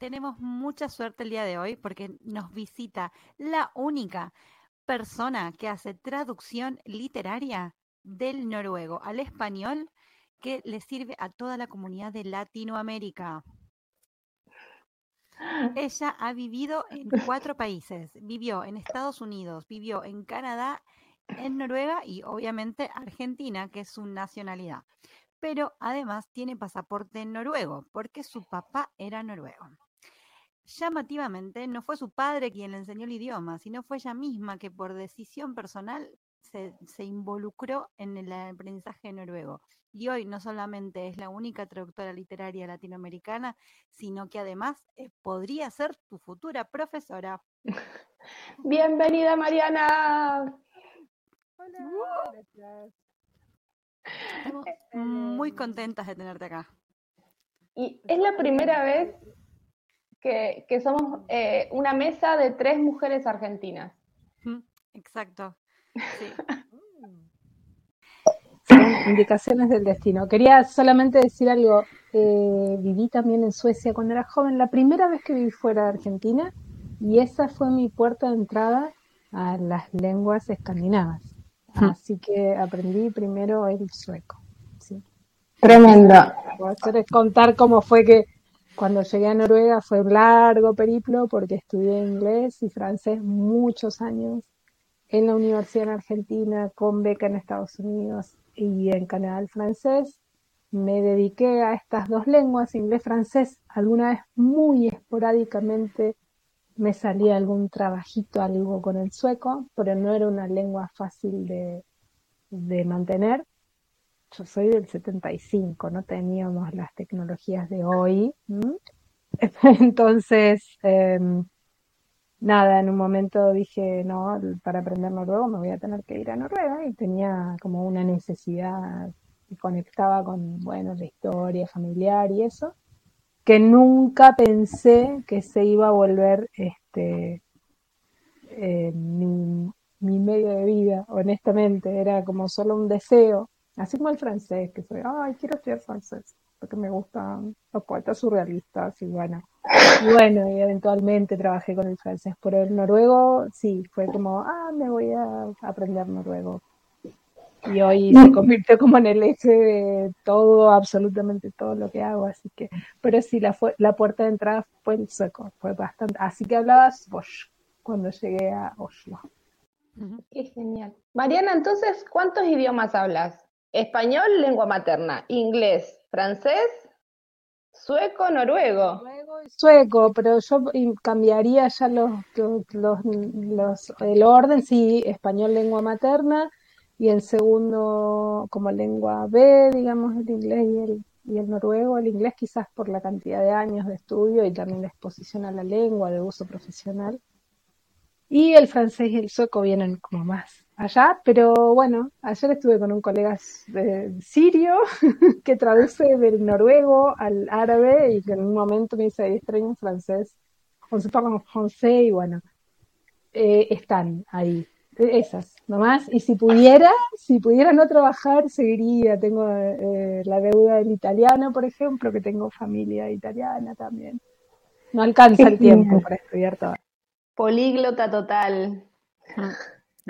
tenemos mucha suerte el día de hoy porque nos visita la única persona que hace traducción literaria del noruego al español que le sirve a toda la comunidad de Latinoamérica. Ella ha vivido en cuatro países. Vivió en Estados Unidos, vivió en Canadá, en Noruega y obviamente Argentina, que es su nacionalidad. Pero además tiene pasaporte noruego, porque su papá era noruego. Llamativamente, no fue su padre quien le enseñó el idioma, sino fue ella misma que por decisión personal se, se involucró en el aprendizaje noruego. Y hoy no solamente es la única traductora literaria latinoamericana, sino que además eh, podría ser tu futura profesora. Bienvenida Mariana. Hola, gracias. Estamos muy contentas de tenerte acá. Y es la primera vez que, que somos eh, una mesa de tres mujeres argentinas. Exacto. Sí. indicaciones del destino. Quería solamente decir algo. Eh, viví también en Suecia cuando era joven, la primera vez que viví fuera de Argentina, y esa fue mi puerta de entrada a las lenguas escandinavas. Así que aprendí primero el sueco. ¿sí? Tremendo. Puedo hacer contar cómo fue que cuando llegué a Noruega fue un largo periplo porque estudié inglés y francés muchos años en la universidad en Argentina, con beca en Estados Unidos y en Canadá el francés. Me dediqué a estas dos lenguas, inglés-francés. Alguna vez muy esporádicamente me salía algún trabajito, algo con el sueco, pero no era una lengua fácil de, de mantener. Yo soy del 75, no teníamos las tecnologías de hoy. Entonces, eh, nada, en un momento dije, no, para aprender noruego me voy a tener que ir a Noruega y tenía como una necesidad que conectaba con, bueno, la historia familiar y eso, que nunca pensé que se iba a volver este eh, mi medio de vida, honestamente, era como solo un deseo, así como el francés, que soy, ay, quiero estudiar francés, porque me gustan los poetas surrealistas y bueno, y bueno, y eventualmente trabajé con el francés, pero el noruego sí, fue como, ah, me voy a aprender noruego. Y hoy se convirtió como en el eje de todo, absolutamente todo lo que hago, así que, pero sí, la, fue, la puerta de entrada fue el sueco, fue bastante, así que hablaba Bosch cuando llegué a Oslo. Qué genial. Mariana, entonces, ¿cuántos idiomas hablas? Español, lengua materna, inglés, francés, sueco, noruego. Sueco, pero yo cambiaría ya los, el orden, sí, español lengua materna y el segundo como lengua B, digamos, el inglés y el, y el noruego. El inglés quizás por la cantidad de años de estudio y también de exposición a la lengua, de uso profesional. Y el francés y el sueco vienen como más allá, pero bueno, ayer estuve con un colega eh, sirio que traduce del noruego al árabe y que en un momento me dice, extraño francés, on se francés y bueno, eh, están ahí, esas nomás. Y si pudiera, si pudiera no trabajar, seguiría. Tengo eh, la deuda del italiano, por ejemplo, que tengo familia italiana también. No alcanza el tiempo para estudiar todo. Políglota total.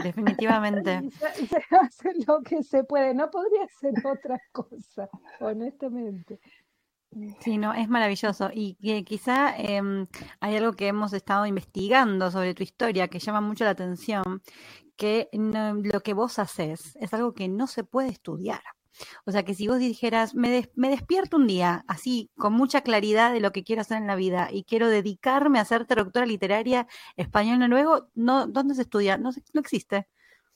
Definitivamente. Se, se hace lo que se puede. No podría ser otra cosa, honestamente. Sí, no, es maravilloso. Y que quizá eh, hay algo que hemos estado investigando sobre tu historia que llama mucho la atención, que no, lo que vos haces es algo que no se puede estudiar. O sea que si vos dijeras, me, des, me, despierto un día así, con mucha claridad de lo que quiero hacer en la vida y quiero dedicarme a ser traductora literaria español-noruego, no, ¿dónde se estudia? No, no existe.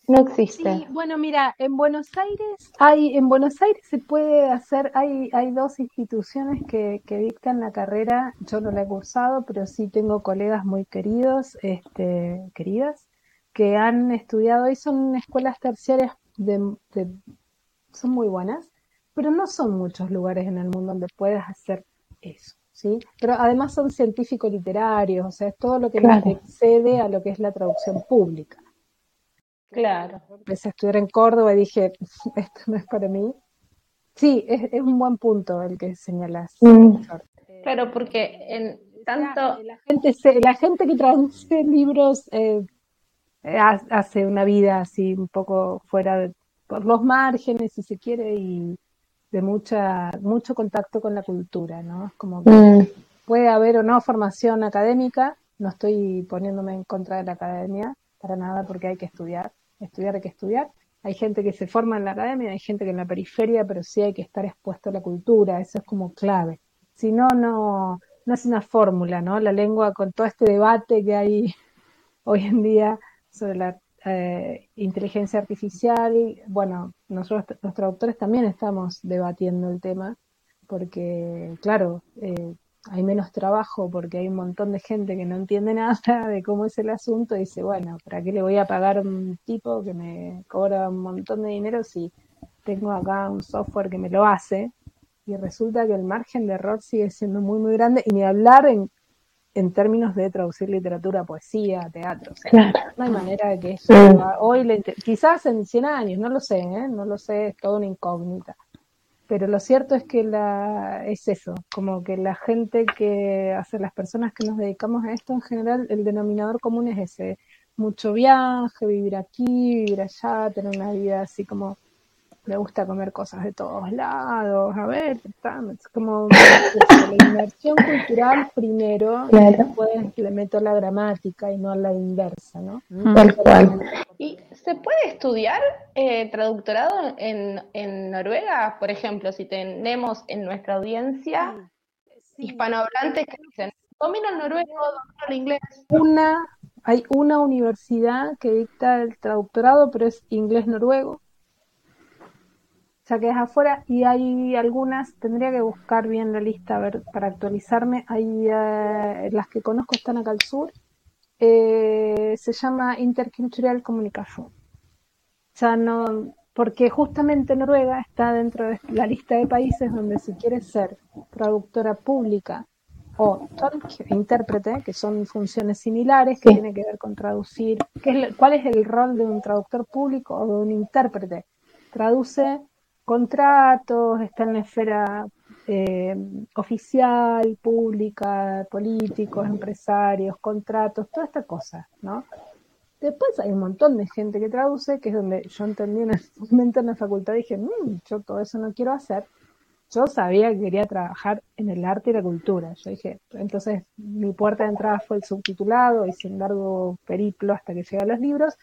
No existe. Sí, bueno, mira, en Buenos Aires hay, en Buenos Aires se puede hacer, hay, hay dos instituciones que, que dictan la carrera, yo no la he cursado, pero sí tengo colegas muy queridos, este, queridas, que han estudiado y son escuelas terciarias de, de- son muy buenas, pero no son muchos lugares en el mundo donde puedas hacer eso, ¿sí? Pero además son científicos literarios, o sea, es todo lo que Claro. excede a lo que es la traducción pública. Claro. Empecé a estudiar en Córdoba y dije, esto no es para mí. Sí, es, es un buen punto el que señalas. Mm. Claro, porque en tanto, La gente, se- la gente que traduce libros eh, ha- hace una vida así un poco fuera de, por los márgenes, si se quiere, y de mucha, mucho contacto con la cultura, ¿no? Es como que mm, puede haber o no formación académica, no estoy poniéndome en contra de la academia para nada porque hay que estudiar, estudiar hay que estudiar. Hay gente que se forma en la academia, hay gente que en la periferia, pero sí hay que estar expuesto a la cultura, eso es como clave. Si no, no, no es una fórmula, ¿no? La lengua con todo este debate que hay hoy en día sobre la eh, inteligencia artificial, bueno, nosotros los traductores también estamos debatiendo el tema porque, claro, eh, hay menos trabajo porque hay un montón de gente que no entiende nada de cómo es el asunto y dice, bueno, ¿para qué le voy a pagar un tipo que me cobra un montón de dinero si tengo acá un software que me lo hace? Y resulta que el margen de error sigue siendo muy, muy grande y ni hablar en, en términos de traducir literatura, poesía, teatro. O sea, claro. no hay manera de que eso hoy, le inter- quizás en 100 años, no lo sé, ¿eh? no lo sé, es toda una incógnita. Pero lo cierto es que la, es eso, como que la gente que hace, las personas que nos dedicamos a esto en general, el denominador común es ese, mucho viaje, vivir aquí, vivir allá, tener una vida así como, me gusta comer cosas de todos lados, a ver, está, es como la inmersión cultural primero, y después le meto la gramática y no la inversa, ¿no? Tal cual. ¿Y se puede estudiar eh, traductorado en, en Noruega? Por ejemplo, si tenemos en nuestra audiencia hispanohablantes que dicen, domino el noruego, domino el inglés. una, hay una universidad que dicta el traductorado, pero es inglés-noruego. O sea que es afuera y hay algunas, tendría que buscar bien la lista a ver, para actualizarme. Hay eh, las que conozco están acá al sur. Eh, se llama Intercultural Communication. O sea, no, porque justamente Noruega está dentro de la lista de países donde si quieres ser traductora pública o intérprete, que son funciones similares, que Sí. tienen que ver con traducir. ¿Qué es el- ¿Cuál es el rol de un traductor público o de un intérprete? Traduce contratos, está en la esfera eh, oficial, pública, políticos, empresarios, contratos, toda esta cosa, ¿no? Después hay un montón de gente que traduce, que es donde yo entendí en ese momento en la facultad, dije, "Mm, yo todo eso no quiero hacer. Yo sabía que quería trabajar en el arte y la cultura. Yo dije, entonces mi puerta de entrada fue el subtitulado y sin largo periplo hasta que llegué a los libros.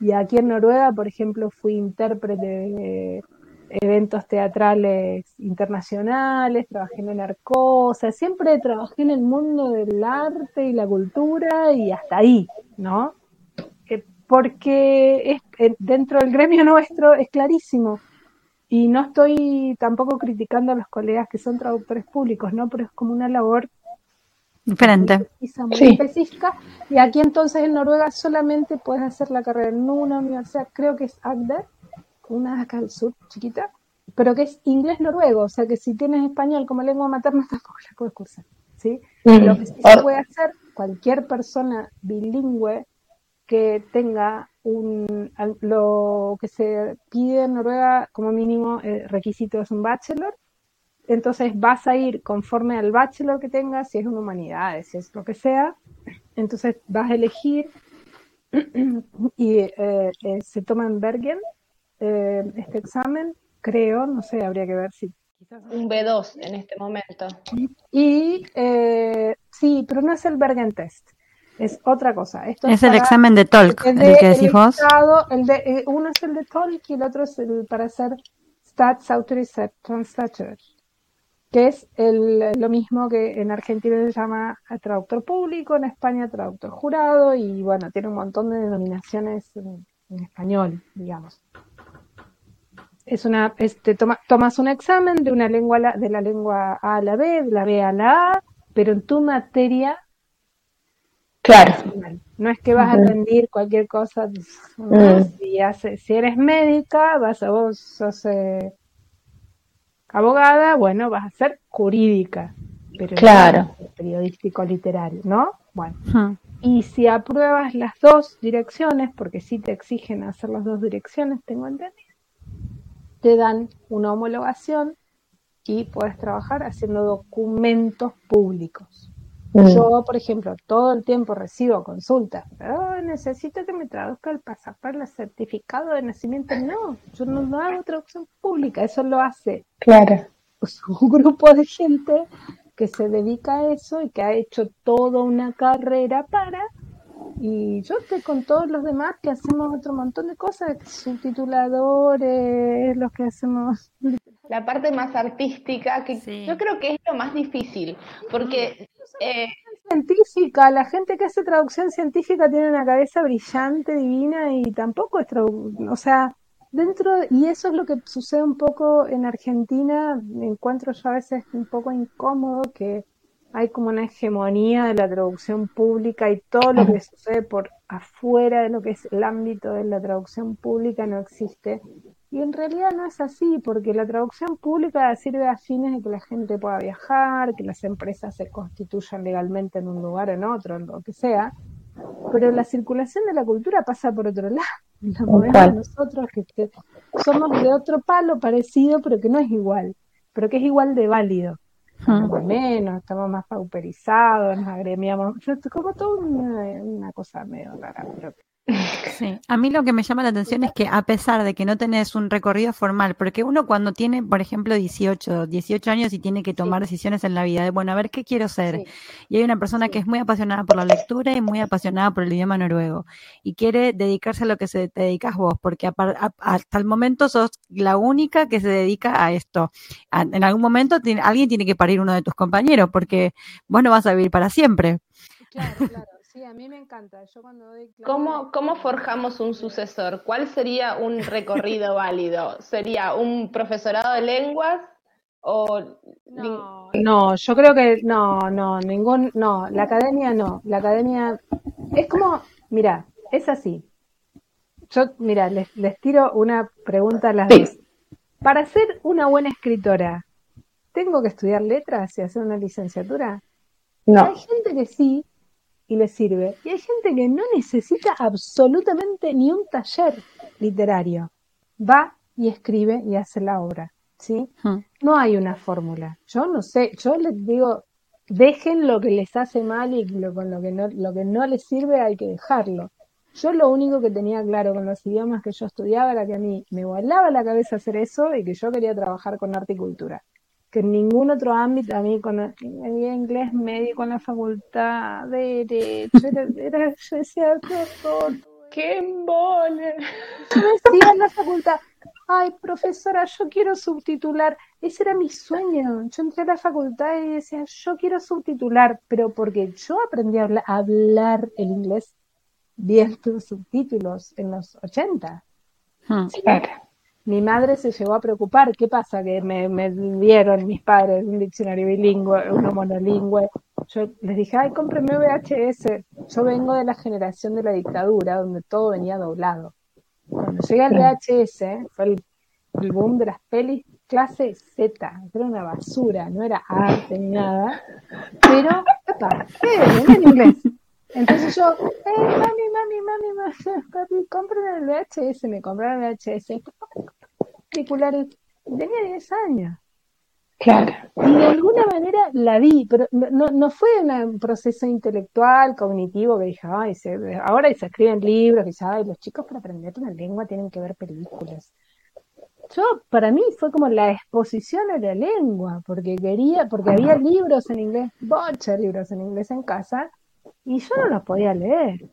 Y aquí en Noruega, por ejemplo, fui intérprete de eventos teatrales internacionales, trabajé en el Arco, o sea, siempre trabajé en el mundo del arte y la cultura y hasta ahí, ¿no? Porque es, dentro del gremio nuestro es clarísimo. Y no estoy tampoco criticando a los colegas que son traductores públicos, ¿no? Pero es como una labor Diferente. muy Sí. específica. Y aquí entonces en Noruega solamente puedes hacer la carrera en una universidad, creo que es Agder, una acá del sur, chiquita, pero que es inglés-noruego, o sea que si tienes español como lengua materna tampoco la puedes cursar, ¿sí? Mm. Lo que sí se puede hacer, cualquier persona bilingüe que tenga un, lo que se pide en Noruega como mínimo eh, requisito es un bachelor, entonces vas a ir conforme al bachelor que tengas, si es en humanidades, si es lo que sea, entonces vas a elegir y eh, eh, se toma en Bergen eh, este examen, creo, no sé, habría que ver si quizás Un B2 en este momento. y eh, sí, pero no es el Bergen Test, es otra cosa. Esto Es el para- examen de Tolk, es el de- que decís el vos. Estado, el de, eh, uno es el de Tolk y el otro es el para hacer Stats Authorized Translator, que es el, lo mismo que en Argentina se llama traductor público, en España traductor jurado y bueno, tiene un montón de denominaciones en español, digamos. Es una, este, toma, tomas un examen de una lengua, de la lengua A a la B, de la B a la A, pero en tu materia Claro. No es que vas a rendir cualquier cosa. Mm. Si, eres médica, vas a vos sos eh, abogada, bueno, vas a ser jurídica. Pero claro. periodístico literario, ¿no? Bueno. Y si apruebas las dos direcciones, porque sí te exigen hacer las dos direcciones, tengo entendido, te dan una homologación y puedes trabajar haciendo documentos públicos. Mm. Yo, por ejemplo, todo el tiempo recibo consultas, pero necesito que me traduzca el pasaporte, el certificado de nacimiento. No, yo no, hago traducción pública, eso lo hace claro. un grupo de gente que se dedica a eso y que ha hecho toda una carrera para y yo estoy con todos los demás que hacemos otro montón de cosas, subtituladores, los que hacemos... La parte más artística, que yo creo que es lo más difícil, porque... Eh... Científica, la gente que hace traducción científica tiene una cabeza brillante, divina, y tampoco es traducción, o sea, dentro, y eso es lo que sucede un poco en Argentina, me encuentro yo a veces un poco incómodo que hay como una hegemonía de la traducción pública y todo lo que sucede por afuera de lo que es el ámbito de la traducción pública no existe. Y en realidad no es así, porque la traducción pública sirve a fines de que la gente pueda viajar, que las empresas se constituyan legalmente en un lugar o en otro, en lo que sea. Pero la circulación de la cultura pasa por otro lado. La nosotros que somos de otro palo parecido, pero que no es igual, pero que es igual de válido menos, estamos más pauperizados, nos agremiamos, como toda una, cosa medio rara. Sí, a mí lo que me llama la atención es que a pesar de que no tenés un recorrido formal, porque uno cuando tiene, por ejemplo, 18, 18 años y tiene que tomar decisiones en la vida, de bueno, a ver qué quiero ser. Y hay una persona que es muy apasionada por la lectura y muy apasionada por el idioma noruego y quiere dedicarse a lo que se te dedicas vos, porque hasta el momento sos la única que se dedica a esto. en algún momento alguien tiene que parir uno de tus compañeros, porque vos no vas a vivir para siempre. Claro, claro a mí me encanta. Yo cuando doy ¿Cómo, ¿Cómo forjamos un sucesor? ¿Cuál sería un recorrido válido? ¿Sería un profesorado de lenguas? O... No, no, yo creo que no, no, ningún, no, la academia no, la academia es como, mira, es así. Yo, mira, les, les tiro una pregunta a las dos. Para ser una buena escritora, ¿tengo que estudiar letras y hacer una licenciatura? No. Hay gente que sí, y le sirve. Y hay gente que no necesita absolutamente ni un taller literario. Va y escribe y hace la obra. ¿sí? Hmm. No hay una fórmula. Yo no sé, yo les digo, dejen lo que les hace mal y lo, con lo que, no, lo que no les sirve hay que dejarlo. Yo lo único que tenía claro con los idiomas que yo estudiaba era que a mí me volaba la cabeza hacer eso y que yo quería trabajar con arte y cultura que en ningún otro ámbito, a mí con había inglés medio con la facultad de derecho, era, era yo decía, qué embole. Yo decía en la facultad, ay profesora, yo quiero subtitular, ese era mi sueño, yo entré a la facultad y decía, yo quiero subtitular, pero porque yo aprendí a hablar, el inglés viendo subtítulos en los 80. Hmm, mi madre se llegó a preocupar. ¿Qué pasa? Que me, dieron mis padres un diccionario bilingüe, uno monolingüe. Yo les dije, ay, cómpreme VHS. Yo vengo de la generación de la dictadura, donde todo venía doblado. Cuando llegué al VHS, fue el, boom de las pelis clase Z. Era una basura, no era arte ni nada. Pero, eh, en inglés. Entonces yo, eh, mami, mami, mami, mami, papi, cómprame el VHS. Me compraron el VHS particulares, tenía 10 años. Claro. Y de alguna manera la vi, pero no, no fue un proceso intelectual, cognitivo, que dije, ay, se, ahora se escriben libros, y ay, los chicos para aprender una lengua tienen que ver películas. Yo, para mí fue como la exposición a la lengua, porque quería, porque había libros en inglés, bocha libros en inglés en casa, y yo no los podía leer.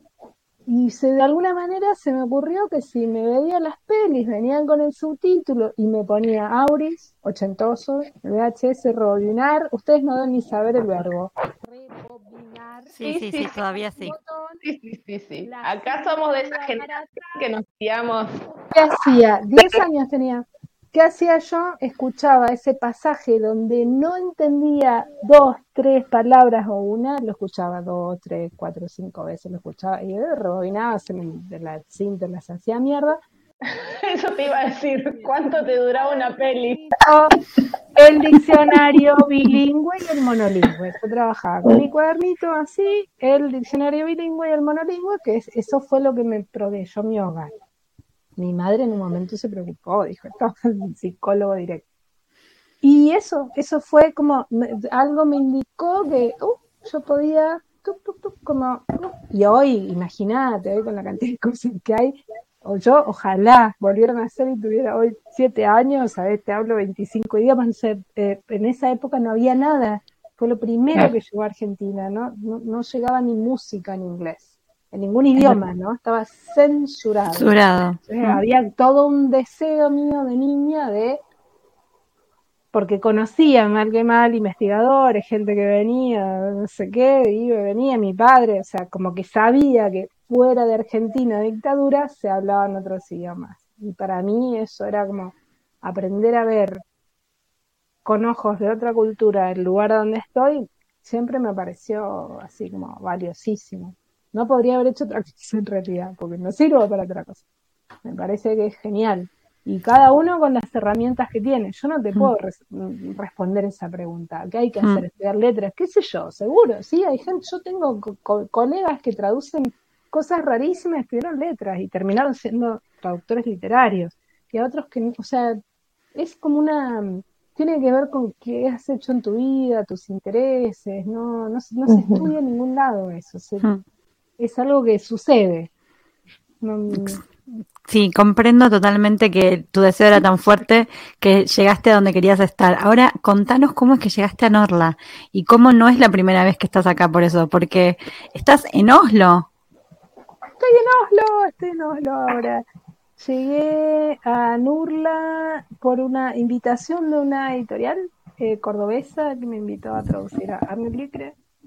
Y se, de alguna manera se me ocurrió que si me veía las pelis, venían con el subtítulo y me ponía Auris, ochentoso, VHS, rebobinar, ustedes no deben ni saber el verbo. Rebobinar. Sí, sí, sí, todavía sí. Sí, sí, sí, sí. Acá somos de esa generación que nos criamos. ¿Qué hacía? Diez años tenía. ¿Qué hacía yo? Escuchaba ese pasaje donde no entendía dos, tres palabras o una, lo escuchaba dos, tres, cuatro, cinco veces, lo escuchaba y rebobinaba, se me, de la cinta las hacía mierda. Eso te iba a decir, ¿cuánto te duraba una peli? El diccionario bilingüe y el monolingüe. Yo trabajaba con mi cuadernito así, el diccionario bilingüe y el monolingüe, que es, eso fue lo que me proveyó mi hogar. Mi madre en un momento se preocupó, dijo, esto es un psicólogo directo. Y eso, eso fue como, algo me indicó que uh, yo podía, como, uh, y hoy, imagínate, hoy con la cantidad de cosas que hay, o yo, ojalá volvieran a ser y tuviera hoy siete años, ¿sabes? Te hablo 25 idiomas, no sé, eh, en esa época no había nada, fue lo primero que llegó a Argentina, ¿no? No, no llegaba ni música en inglés en ningún idioma, ¿no? Estaba censurado. Censurado. Había todo un deseo mío de niña de porque conocía mal que mal investigadores, gente que venía, no sé qué, iba, venía mi padre, o sea, como que sabía que fuera de Argentina dictadura se hablaban otros idiomas. Y para mí eso era como aprender a ver con ojos de otra cultura el lugar donde estoy, siempre me pareció así como valiosísimo. No podría haber hecho otra cosa en realidad, porque no sirvo para otra cosa. Me parece que es genial. Y cada uno con las herramientas que tiene. Yo no te mm. puedo mm, responder esa pregunta. ¿Qué hay que hacer? Mm. ¿Estudiar letras? ¿Qué sé yo? Seguro. Sí, hay gente. Yo tengo colegas que traducen cosas rarísimas, estudiaron letras y terminaron siendo traductores literarios. Y a otros que, o sea, es como una tiene que ver con qué has hecho en tu vida, tus intereses, no, no, se estudia en ningún lado eso es algo que sucede. Sí, comprendo totalmente que tu deseo era tan fuerte que llegaste a donde querías estar. Ahora, contanos cómo es que llegaste a Norla y cómo no es la primera vez que estás acá por eso, porque estás en Oslo. Estoy en Oslo, estoy en Oslo ahora. Llegué a Nurla por una invitación de una editorial eh, cordobesa que me invitó a traducir a Arne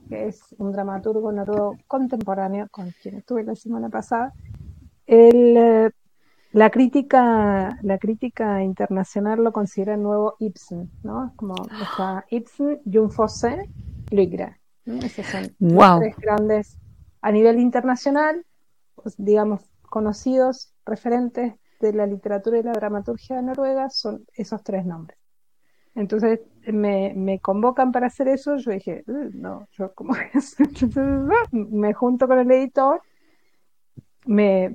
que es un dramaturgo noruego contemporáneo con quien estuve la semana pasada. Eh, la crítica, la crítica internacional lo considera el nuevo Ibsen, ¿no? Como está Ibsen, Jung Fosse, Luigra. Esos son los tres grandes a nivel internacional, pues, digamos, conocidos referentes de la literatura y la dramaturgia de Noruega son esos tres nombres. Entonces me, me convocan para hacer eso, yo dije, no, yo como me junto con el editor, me,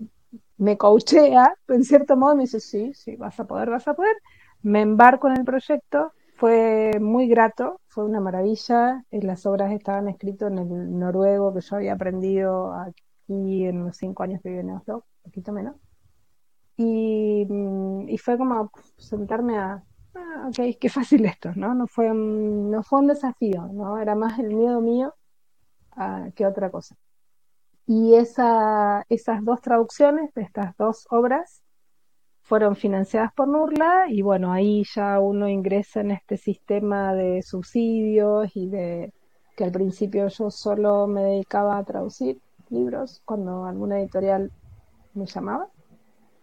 me coachea, en cierto modo me dice, sí, sí, vas a poder, vas a poder, me embarco en el proyecto, fue muy grato, fue una maravilla, eh, las obras estaban escritas en el noruego que yo había aprendido aquí en los cinco años que viví en Oslo, un poquito menos, y, mm, y fue como sentarme a ah, ok, qué fácil esto, ¿no? No fue, un, no fue un desafío, ¿no? Era más el miedo mío ah, que otra cosa. Y esa, esas dos traducciones de estas dos obras fueron financiadas por Nurla y bueno, ahí ya uno ingresa en este sistema de subsidios y de que al principio yo solo me dedicaba a traducir libros cuando alguna editorial me llamaba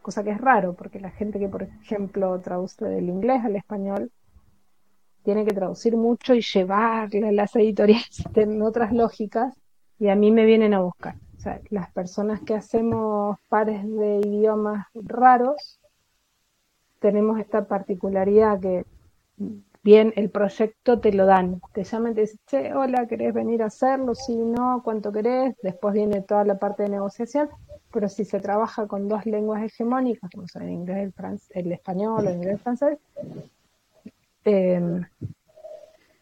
cosa que es raro, porque la gente que, por ejemplo, traduce del inglés al español, tiene que traducir mucho y llevarle a las editoriales en otras lógicas, y a mí me vienen a buscar. O sea, las personas que hacemos pares de idiomas raros, tenemos esta particularidad que bien el proyecto te lo dan, te llaman y te dicen, che, hola, ¿querés venir a hacerlo? Sí, no, ¿cuánto querés? Después viene toda la parte de negociación pero si se trabaja con dos lenguas hegemónicas, como son el inglés, el, el español, el inglés, el francés, em,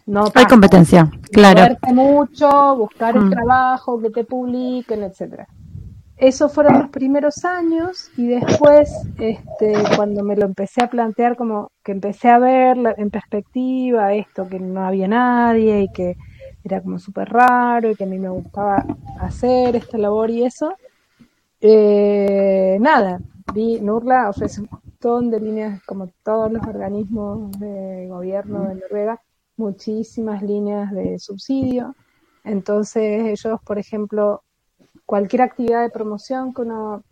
no hay competencia, claro. mucho, buscar el mm. trabajo, que te publiquen, etcétera. Esos fueron los primeros años y después, este, cuando me lo empecé a plantear, como que empecé a ver en perspectiva esto, que no había nadie y que era como súper raro y que a mí me gustaba hacer esta labor y eso, eh, nada, vi, Nurla ofrece un montón de líneas, como todos los organismos de gobierno de Noruega, muchísimas líneas de subsidio. Entonces ellos, por ejemplo, cualquier actividad de promoción que uno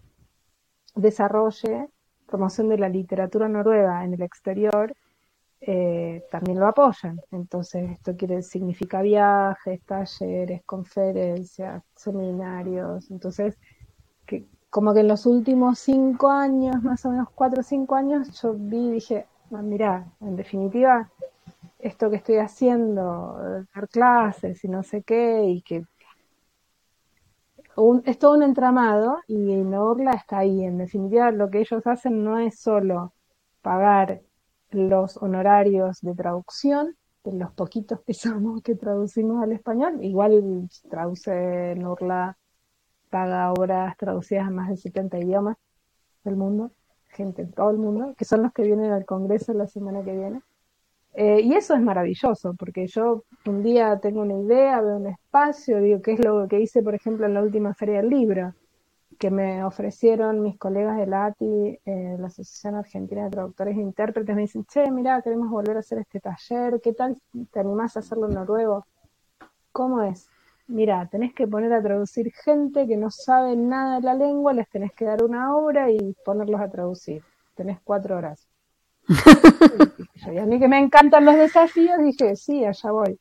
desarrolle, promoción de la literatura noruega en el exterior, eh, también lo apoyan. Entonces, esto quiere significa viajes, talleres, conferencias, seminarios. Entonces, que, como que en los últimos cinco años, más o menos cuatro o cinco años, yo vi y dije, ah, mira, en definitiva, esto que estoy haciendo, dar clases y no sé qué, y que es todo un entramado y Norla está ahí. En definitiva, lo que ellos hacen no es solo pagar los honorarios de traducción, de los poquitos que somos que traducimos al español. Igual traduce Norla, paga obras traducidas a más de 70 idiomas del mundo, gente en todo el mundo, que son los que vienen al Congreso la semana que viene. Eh, y eso es maravilloso, porque yo un día tengo una idea, veo un espacio, digo, ¿qué es lo que hice, por ejemplo, en la última feria del libro? Que me ofrecieron mis colegas de la ATI, eh, la Asociación Argentina de Traductores e Intérpretes, me dicen, che, mira, queremos volver a hacer este taller, ¿qué tal te animás a hacerlo en noruego? ¿Cómo es? Mira, tenés que poner a traducir gente que no sabe nada de la lengua, les tenés que dar una obra y ponerlos a traducir. Tenés cuatro horas y a mí que me encantan los desafíos, dije, sí, allá voy.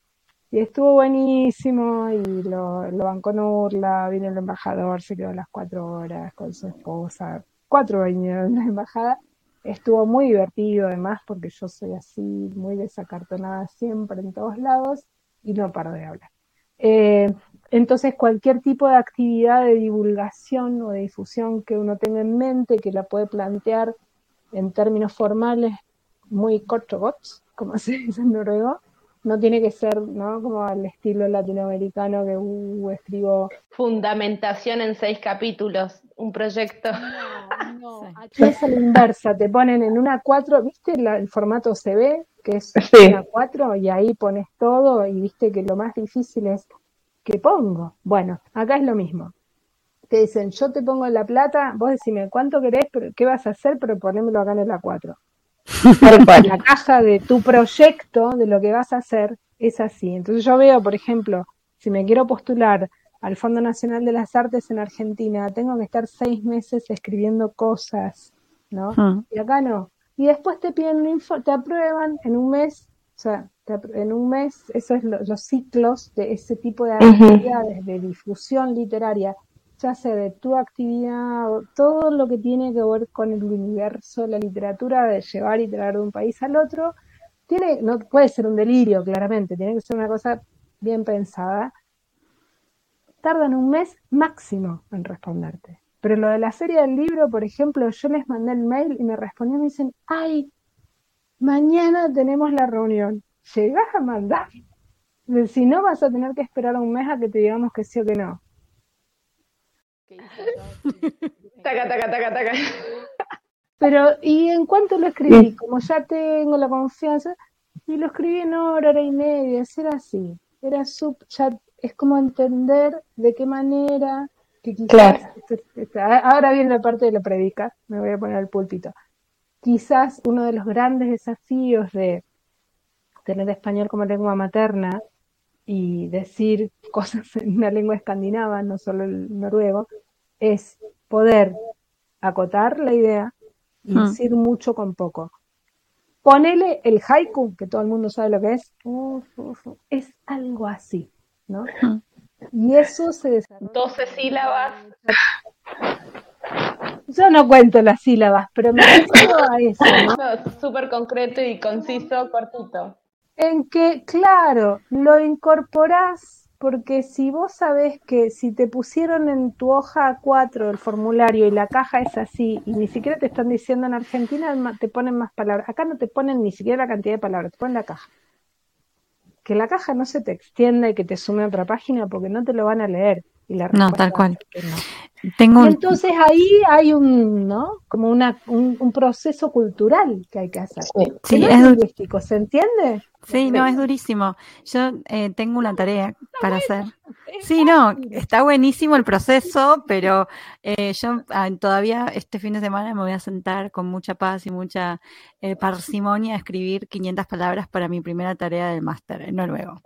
Y estuvo buenísimo y lo, lo bancó Nurla, vino el embajador, se quedó las cuatro horas con su esposa, cuatro años en la embajada. Estuvo muy divertido además porque yo soy así, muy desacartonada siempre en todos lados y no paro de hablar. Eh, entonces cualquier tipo de actividad de divulgación o de difusión que uno tenga en mente, que la puede plantear en términos formales muy cortobots, como se dice en noruego, no tiene que ser ¿no? como al estilo latinoamericano que uh, escribo. Fundamentación en seis capítulos, un proyecto. No, no, aquí es a la inversa, te ponen en una cuatro, ¿viste el formato CB? Que es una cuatro y ahí pones todo y viste que lo más difícil es que pongo. Bueno, acá es lo mismo te dicen, yo te pongo la plata, vos decime cuánto querés, pero qué vas a hacer, pero ponémelo acá en la 4. la caja de tu proyecto, de lo que vas a hacer, es así. Entonces yo veo, por ejemplo, si me quiero postular al Fondo Nacional de las Artes en Argentina, tengo que estar seis meses escribiendo cosas, ¿no? Ah. Y acá no. Y después te piden info, te aprueban en un mes, o sea, en un mes, eso es los ciclos de ese tipo de actividades de difusión literaria sea de tu actividad, todo lo que tiene que ver con el universo de la literatura, de llevar y traer de un país al otro, tiene, no puede ser un delirio, claramente, tiene que ser una cosa bien pensada. Tardan un mes máximo en responderte. Pero lo de la serie del libro, por ejemplo, yo les mandé el mail y me respondieron y me dicen, ay, mañana tenemos la reunión. ¿Llegás a mandar? Si no, vas a tener que esperar un mes a que te digamos que sí o que no. taca, taca, taca, taca. Pero, y en cuanto lo escribí, como ya tengo la confianza, y lo escribí en hora, hora y media, era así. Era sub, ya es como entender de qué manera, que quizás, este, este, ahora viene la parte de la predica, me voy a poner al púlpito. Quizás uno de los grandes desafíos de tener español como lengua materna y decir cosas en una lengua escandinava, no solo el noruego, es poder acotar la idea y hmm. decir mucho con poco. Ponele el haiku, que todo el mundo sabe lo que es, es algo así, ¿no? Hmm. Y eso se desarrolla. 12 sílabas. Yo no cuento las sílabas, pero me refiero a eso, ¿no? Súper concreto y conciso, cortito en que, claro, lo incorporás porque si vos sabés que si te pusieron en tu hoja 4 el formulario y la caja es así y ni siquiera te están diciendo en Argentina te ponen más palabras, acá no te ponen ni siquiera la cantidad de palabras, te ponen la caja. Que la caja no se te extienda y que te sume a otra página porque no te lo van a leer. Y la no, tal cual. Tengo... entonces ahí hay un, ¿no? Como una, un, proceso cultural que hay que hacer. Sí, es lingüístico, ¿se entiende? Sí, no, es durísimo. Yo eh, tengo una tarea para hacer. Sí, no, está buenísimo el proceso, pero eh, yo ah, todavía este fin de semana me voy a sentar con mucha paz y mucha eh, parsimonia a escribir 500 palabras para mi primera tarea del máster en noruego.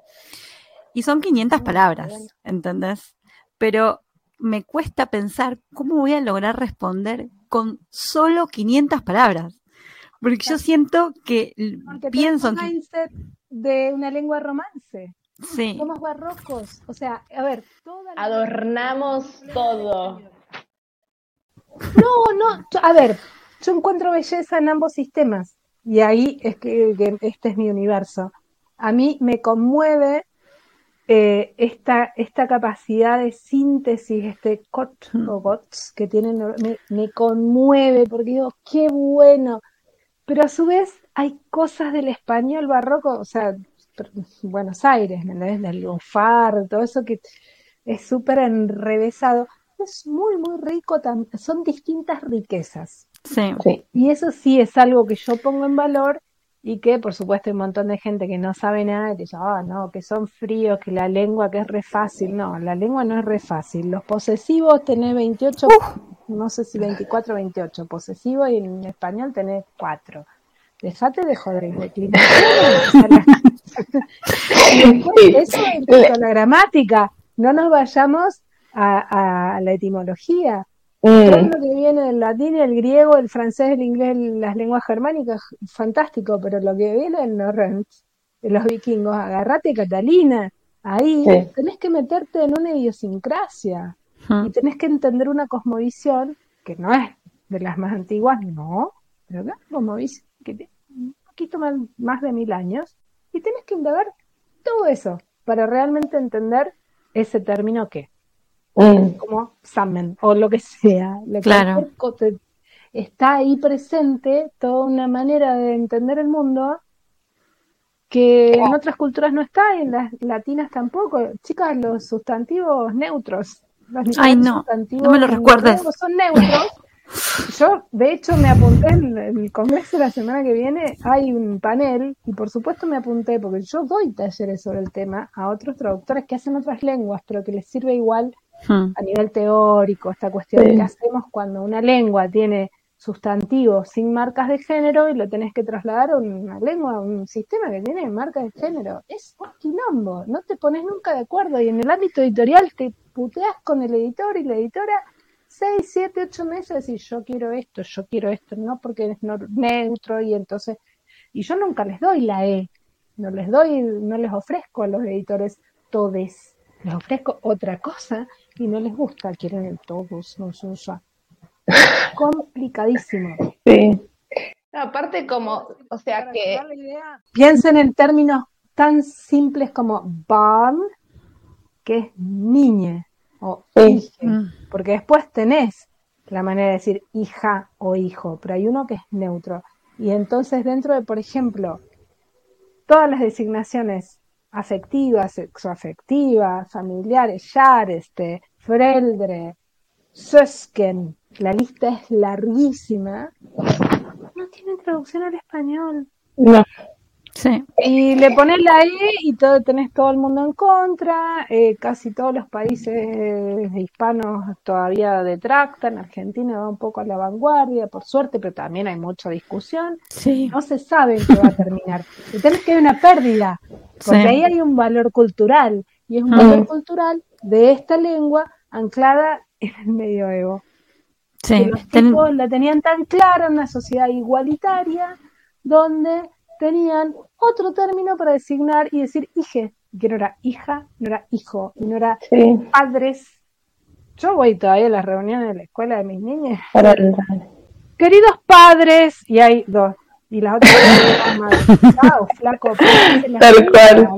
Y son 500 palabras, ¿entendés? Pero me cuesta pensar cómo voy a lograr responder con solo 500 palabras. Porque yo siento que pienso en de una lengua romance. Sí. Somos barrocos. O sea, a ver, adornamos todo. No, no, a ver, yo encuentro belleza en ambos sistemas. Y ahí es que, este es mi universo. A mí me conmueve eh, esta, esta capacidad de síntesis, este cot o bots que tienen, me, me, conmueve porque digo, qué bueno. Pero a su vez hay cosas del español barroco, o sea, Buenos Aires, ¿me entiendes? Del lufar, todo eso que es súper enrevesado. Es muy, muy rico, son distintas riquezas. Sí. Y eso sí es algo que yo pongo en valor y que por supuesto hay un montón de gente que no sabe nada y dice, ah, no, que son fríos, que la lengua que es re fácil. No, la lengua no es re fácil. Los posesivos tenés 28, no sé si 24 o 28 posesivos y en español tenés 4. Dejate de joder, de Eso en la gramática. No nos vayamos a, a la etimología. Todo lo que viene del latín, el griego, el francés, el inglés, las lenguas germánicas, fantástico, pero lo que viene del Norrent, de los vikingos, agarrate Catalina, ahí tenés que meterte en una idiosincrasia y tenés que entender una cosmovisión que no es de las más antiguas, no, pero una cosmovisión que tiene un poquito más, más de mil años y tenés que indagar todo eso para realmente entender ese término que Mm. como Samen o lo que sea. claro. está ahí presente toda una manera de entender el mundo que en otras culturas no está, en las latinas tampoco. Chicas, los sustantivos neutros. Ay, no, no me lo recuerdes. Son neutros. Yo, de hecho, me apunté en el congreso la semana que viene, hay un panel, y por supuesto me apunté, porque yo doy talleres sobre el tema a otros traductores que hacen otras lenguas, pero que les sirve igual Hmm. a nivel teórico, esta cuestión de qué hacemos cuando una lengua tiene sustantivos sin marcas de género y lo tenés que trasladar a una lengua, a un sistema que tiene marcas de género. Es un quilombo, no te pones nunca de acuerdo. Y en el ámbito editorial te puteas con el editor y la editora seis, siete, ocho meses y yo quiero esto, yo quiero esto, no porque es neutro y entonces, y yo nunca les doy la E, no les doy, no les ofrezco a los editores todes, les ofrezco otra cosa y no les gusta, quieren el todos, no son ya. Complicadísimo. Sí. aparte como, o sea que... Piensen en términos tan simples como van, que es niñe o hije, mm. porque después tenés la manera de decir hija o hijo, pero hay uno que es neutro. Y entonces dentro de, por ejemplo, todas las designaciones afectivas, sexoafectivas, familiares, este Freldre, Sösken, la lista es larguísima, no tienen traducción al español. No. Sí. Y le pones la E y todo, tenés todo el mundo en contra, eh, casi todos los países hispanos todavía detractan, Argentina va un poco a la vanguardia, por suerte, pero también hay mucha discusión. Sí. No se sabe en qué va a terminar. Y tenés que hay una pérdida, porque ahí hay un valor cultural, y es un valor mm. cultural de esta lengua anclada en el medioevo. Sí. los tipos la tenían tan clara en una sociedad igualitaria, donde tenían otro término para designar y decir hije, que no era hija, no era hijo, y no era padres. Yo voy todavía a las reuniones de la escuela de mis niñas. Queridos padres, y hay dos, y las otras chao, flaco, tal cual,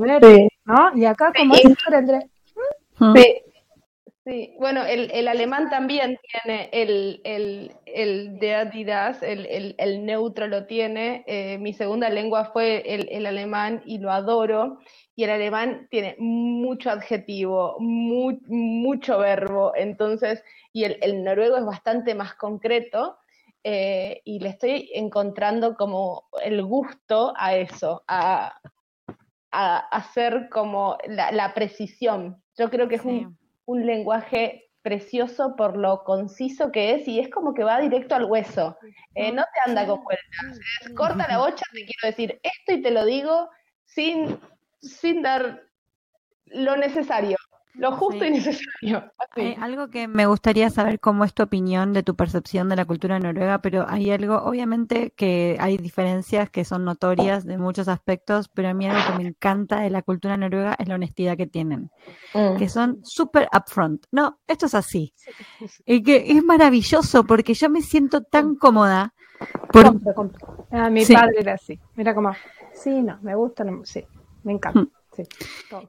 ¿no? Y acá como Sí, Sí, bueno, el, el, alemán también tiene el, el, el de Adidas, el, neutro lo tiene. Eh, mi segunda lengua fue el, el, alemán y lo adoro. Y el alemán tiene mucho adjetivo, mucho verbo, entonces, y el, el noruego es bastante más concreto. Eh, y le estoy encontrando como el gusto a eso, a, a hacer como la, la precisión. Yo creo que es un un lenguaje precioso por lo conciso que es y es como que va directo al hueso. Eh, no te anda con vueltas. corta la bocha, te quiero decir esto y te lo digo sin, sin dar lo necesario. Lo justo Sí. y necesario. así. Hay algo que me gustaría saber cómo es tu opinión de tu percepción de la cultura noruega, pero hay algo, obviamente que hay diferencias que son notorias de muchos aspectos, pero a mí algo que me encanta de la cultura noruega es la honestidad que tienen, Mm. que son súper upfront. No, esto es así. Y que es maravilloso porque yo me siento tan cómoda por, Compro, compro. Ah, mi Sí. padre era así. Mira como, sí, no, me gusta, no, sí, me encanta. Mm. Sí.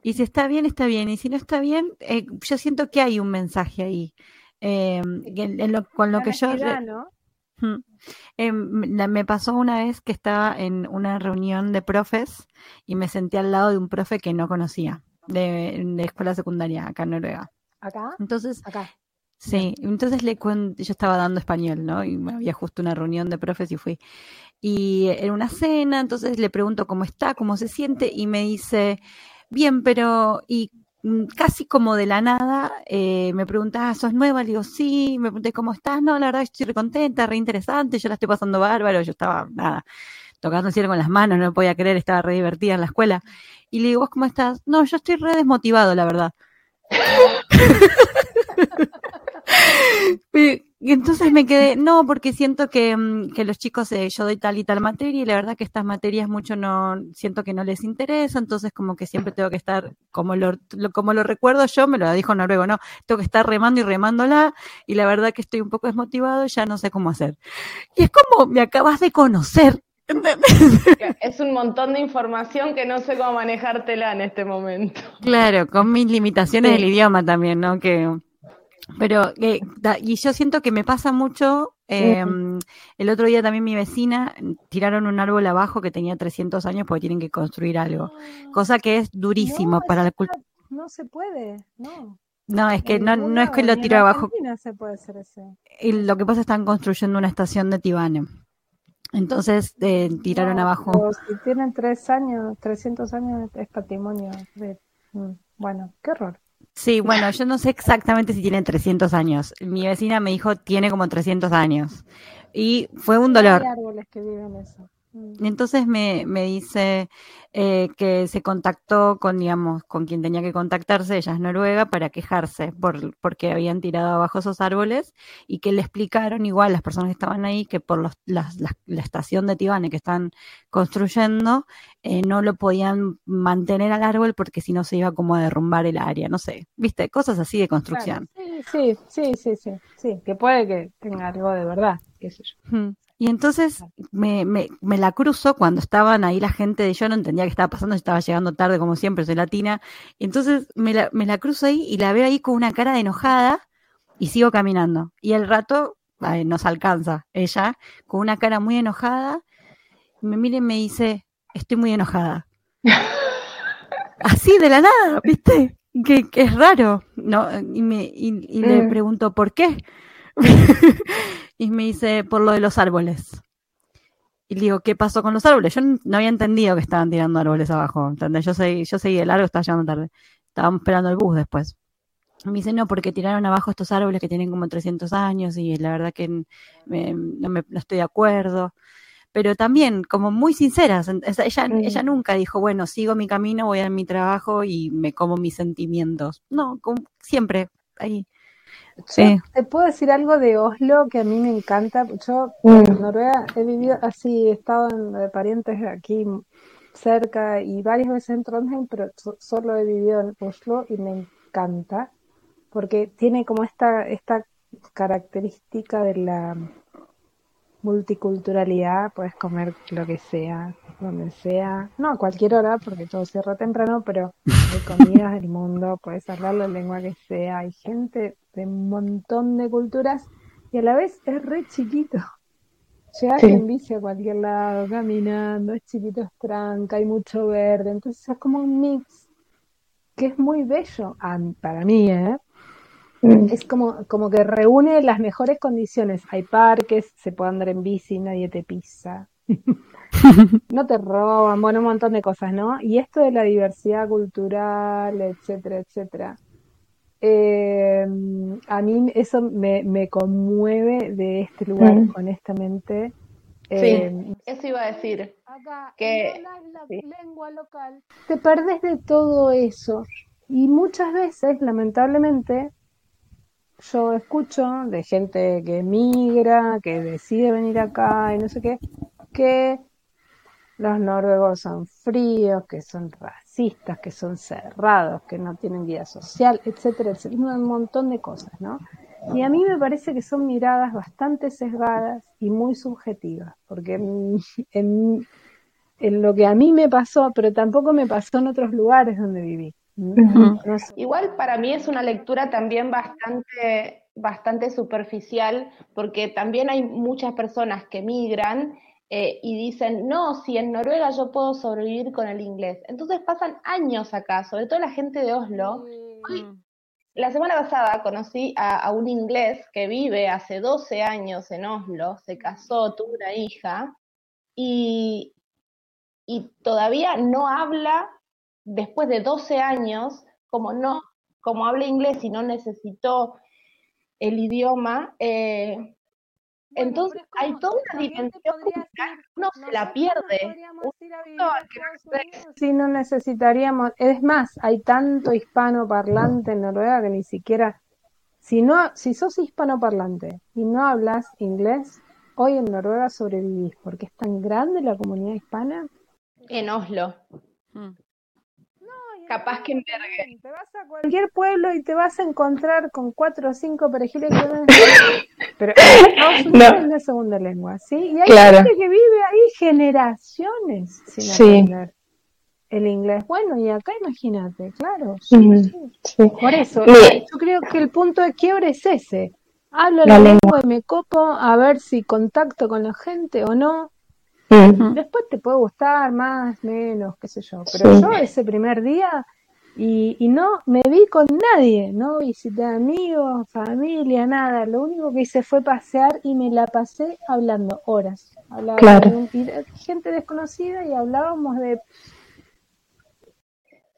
Y si está bien, está bien. Y si no está bien, eh, yo siento que hay un mensaje ahí. Eh, que en- en lo- con lo La que yo... ¿no? Em, me pasó una vez que estaba en una reunión de profes y me senté al lado de un profe que no conocía, de, de escuela secundaria acá en Noruega. Acá, Entonces, acá. Sí, entonces le cuento, yo estaba dando español, ¿no? Y había justo una reunión de profes y fui. Y era una cena, entonces le pregunto cómo está, cómo se siente, y me dice, bien, pero, y mm, casi como de la nada, eh, me pregunta, ah, ¿sos nueva? Le digo, sí, me pregunté, ¿cómo estás? No, la verdad estoy re contenta, re interesante, yo la estoy pasando bárbaro, yo estaba, nada, tocando el cielo con las manos, no podía creer, estaba re divertida en la escuela. Y le digo, ¿vos cómo estás? No, yo estoy re desmotivado, la verdad. Y entonces me quedé, no, porque siento que, mm, que los chicos, eh, yo doy tal y tal materia y la verdad que estas materias mucho no, siento que no les interesa, entonces como que siempre tengo que estar, como lo, lo- como lo recuerdo yo, me lo dijo Noruego, no, tengo que estar remando y remándola y la verdad que estoy un poco desmotivado y ya no sé cómo hacer. Y es como, me acabas de conocer. Es un montón de información que no sé cómo manejártela en este momento. Claro, con mis limitaciones Sí. del idioma también, ¿no? Que, pero, eh, da- y yo siento que me pasa mucho. eh, el otro día también mi vecina mm, tiraron un árbol abajo que tenía 300 años porque tienen que construir algo. Cosa que es durísimo No, para la cultura. No se puede, no. No, es que no, no es que lo tiro abajo. Se puede hacer eso. Y lo que pasa es que están construyendo una estación de Tibane. Entonces eh, tiraron No, abajo. si tienen tres años, 300 años, es patrimonio. de- mm, bueno, qué horror. Sí, bueno, yo no sé exactamente si tienen 300 años. Mi vecina me dijo tiene como 300 años. Y fue un dolor. Hay árboles que viven eso. Entonces me, me dice eh, que se contactó con, digamos, con quien tenía que contactarse, ella es noruega, para quejarse por, porque habían tirado abajo esos árboles y que le explicaron igual las personas que estaban ahí que por los, las- las- la estación de Tibane que están construyendo eh, no lo podían mantener al árbol porque si no se iba como a derrumbar el área, no sé, viste, cosas así de construcción. Claro, sí, sí, sí, sí, sí, que puede que tenga algo de verdad, qué sé yo. Y entonces me, me, me la cruzo cuando estaban ahí la gente, de yo no entendía qué estaba pasando, estaba llegando tarde como siempre, soy latina, entonces me la, me la cruzo ahí y la veo ahí con una cara de enojada y sigo caminando. Y el rato ay, nos alcanza ella con una cara muy enojada, me mira y me dice, estoy muy enojada. Así de la nada, ¿viste? Que, que es raro, ¿no? Y, me, y, y le Mm. pregunto, ¿por qué? y me dice, por lo de los árboles. Y le digo, ¿qué pasó con los árboles? Yo no había entendido que estaban tirando árboles abajo, ¿entendés? Yo seguí, yo seguí de largo, estaba llegando tarde. Estábamos esperando el bus después. Y me dice, no, porque tiraron abajo estos árboles que tienen como 300 años y la verdad que me- no, me- no estoy de acuerdo. Pero también, como muy sinceras, ella, Mm. ella nunca dijo, bueno, sigo mi camino, voy a mi trabajo y me como mis sentimientos. No, como siempre, ahí. Sí. Te puedo decir algo de Oslo que a mí me encanta. Yo Mm. en Noruega he vivido así, he estado en de parientes aquí cerca y varias veces en Trondheim, pero so- solo he vivido en Oslo y me encanta porque tiene como esta, esta característica de la multiculturalidad, puedes comer lo que sea, donde sea, no a cualquier hora porque todo cierra temprano, pero hay comidas del mundo, puedes hablar la lengua que sea, hay gente de un montón de culturas y a la vez es re chiquito. Llegas Sí. en bici a cualquier lado, caminando, es chiquito, es tranca, hay mucho verde, entonces es como un mix que es muy bello, a- para mí, ¿eh? Mm. Es como, como que reúne las mejores condiciones. Hay parques, se puede andar en bici, nadie te pisa. No te roban, bueno, un montón de cosas, ¿no? Y esto de la diversidad cultural, etcétera, etcétera. Eh, a mí eso me, me conmueve de este lugar, Mm. honestamente. Eh, Eso iba a decir. acá Que- no hablas la sí. lengua local. Te perdés de todo eso. Y muchas veces, lamentablemente, yo escucho de gente que migra, que decide venir acá y no sé qué, que los noruegos son fríos, que son racistas, que son cerrados, que no tienen vida social, etcétera, etcétera, un montón de cosas, ¿no? Y a mí me parece que son miradas bastante sesgadas y muy subjetivas, porque en, lo que a mí me pasó, pero tampoco me pasó en otros lugares donde viví. Igual para mí es una lectura también bastante, bastante superficial, porque también hay muchas personas que migran eh, y dicen, no, si en Noruega yo puedo sobrevivir con el inglés. Entonces pasan años acá, sobre todo la gente de Oslo. la semana pasada conocí a, un inglés que vive hace 12 años en Oslo, se casó, tuvo una hija y, y todavía no habla, después de 12 años, como no, como habla inglés y no necesitó el idioma, eh, entonces hay toda una dimensión cultural uno se la pierde. Si no necesitaríamos, es más, hay tanto hispanoparlante en Noruega que ni siquiera, si no, si sos hispanoparlante y no hablas inglés, hoy en Noruega sobrevivís, porque es tan grande la comunidad hispana. En Oslo. Mm capaz que envergue. Te vas a cualquier pueblo y te vas a encontrar con cuatro o cinco perejiles que pero no. es la segunda lengua, ¿sí? Y hay gente que vive ahí generaciones sin aprender el inglés. Bueno, y acá imagínate, claro. Por eso, yo creo que el punto de quiebre es ese. Hablo la, lengua y me copo a ver si contacto con la gente o no. Después te puede gustar más, menos, qué sé yo. Pero yo ese primer día y, y, no me vi con nadie, no visité amigos, familia, nada. Lo único que hice fue pasear y me la pasé hablando horas. Hablaba con gente desconocida y hablábamos de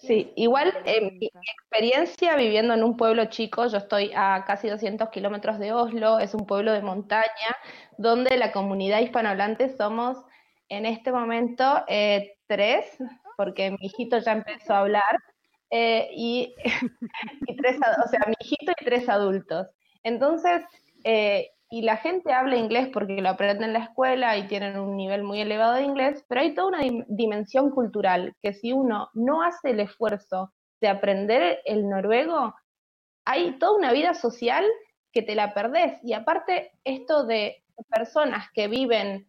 Sí, igual en mi experiencia viviendo en un pueblo chico, yo estoy a casi 200 kilómetros de Oslo, es un pueblo de montaña, donde la comunidad hispanohablante somos en este momento eh, tres, porque mi hijito ya empezó a hablar, eh, y, tres, o sea, mi hijito y tres adultos. Entonces, eh, y la gente habla inglés porque lo aprenden en la escuela y tienen un nivel muy elevado de inglés, pero hay toda una dimensión cultural que si uno no hace el esfuerzo de aprender el noruego, hay toda una vida social que te la perdés. Y aparte, esto de personas que viven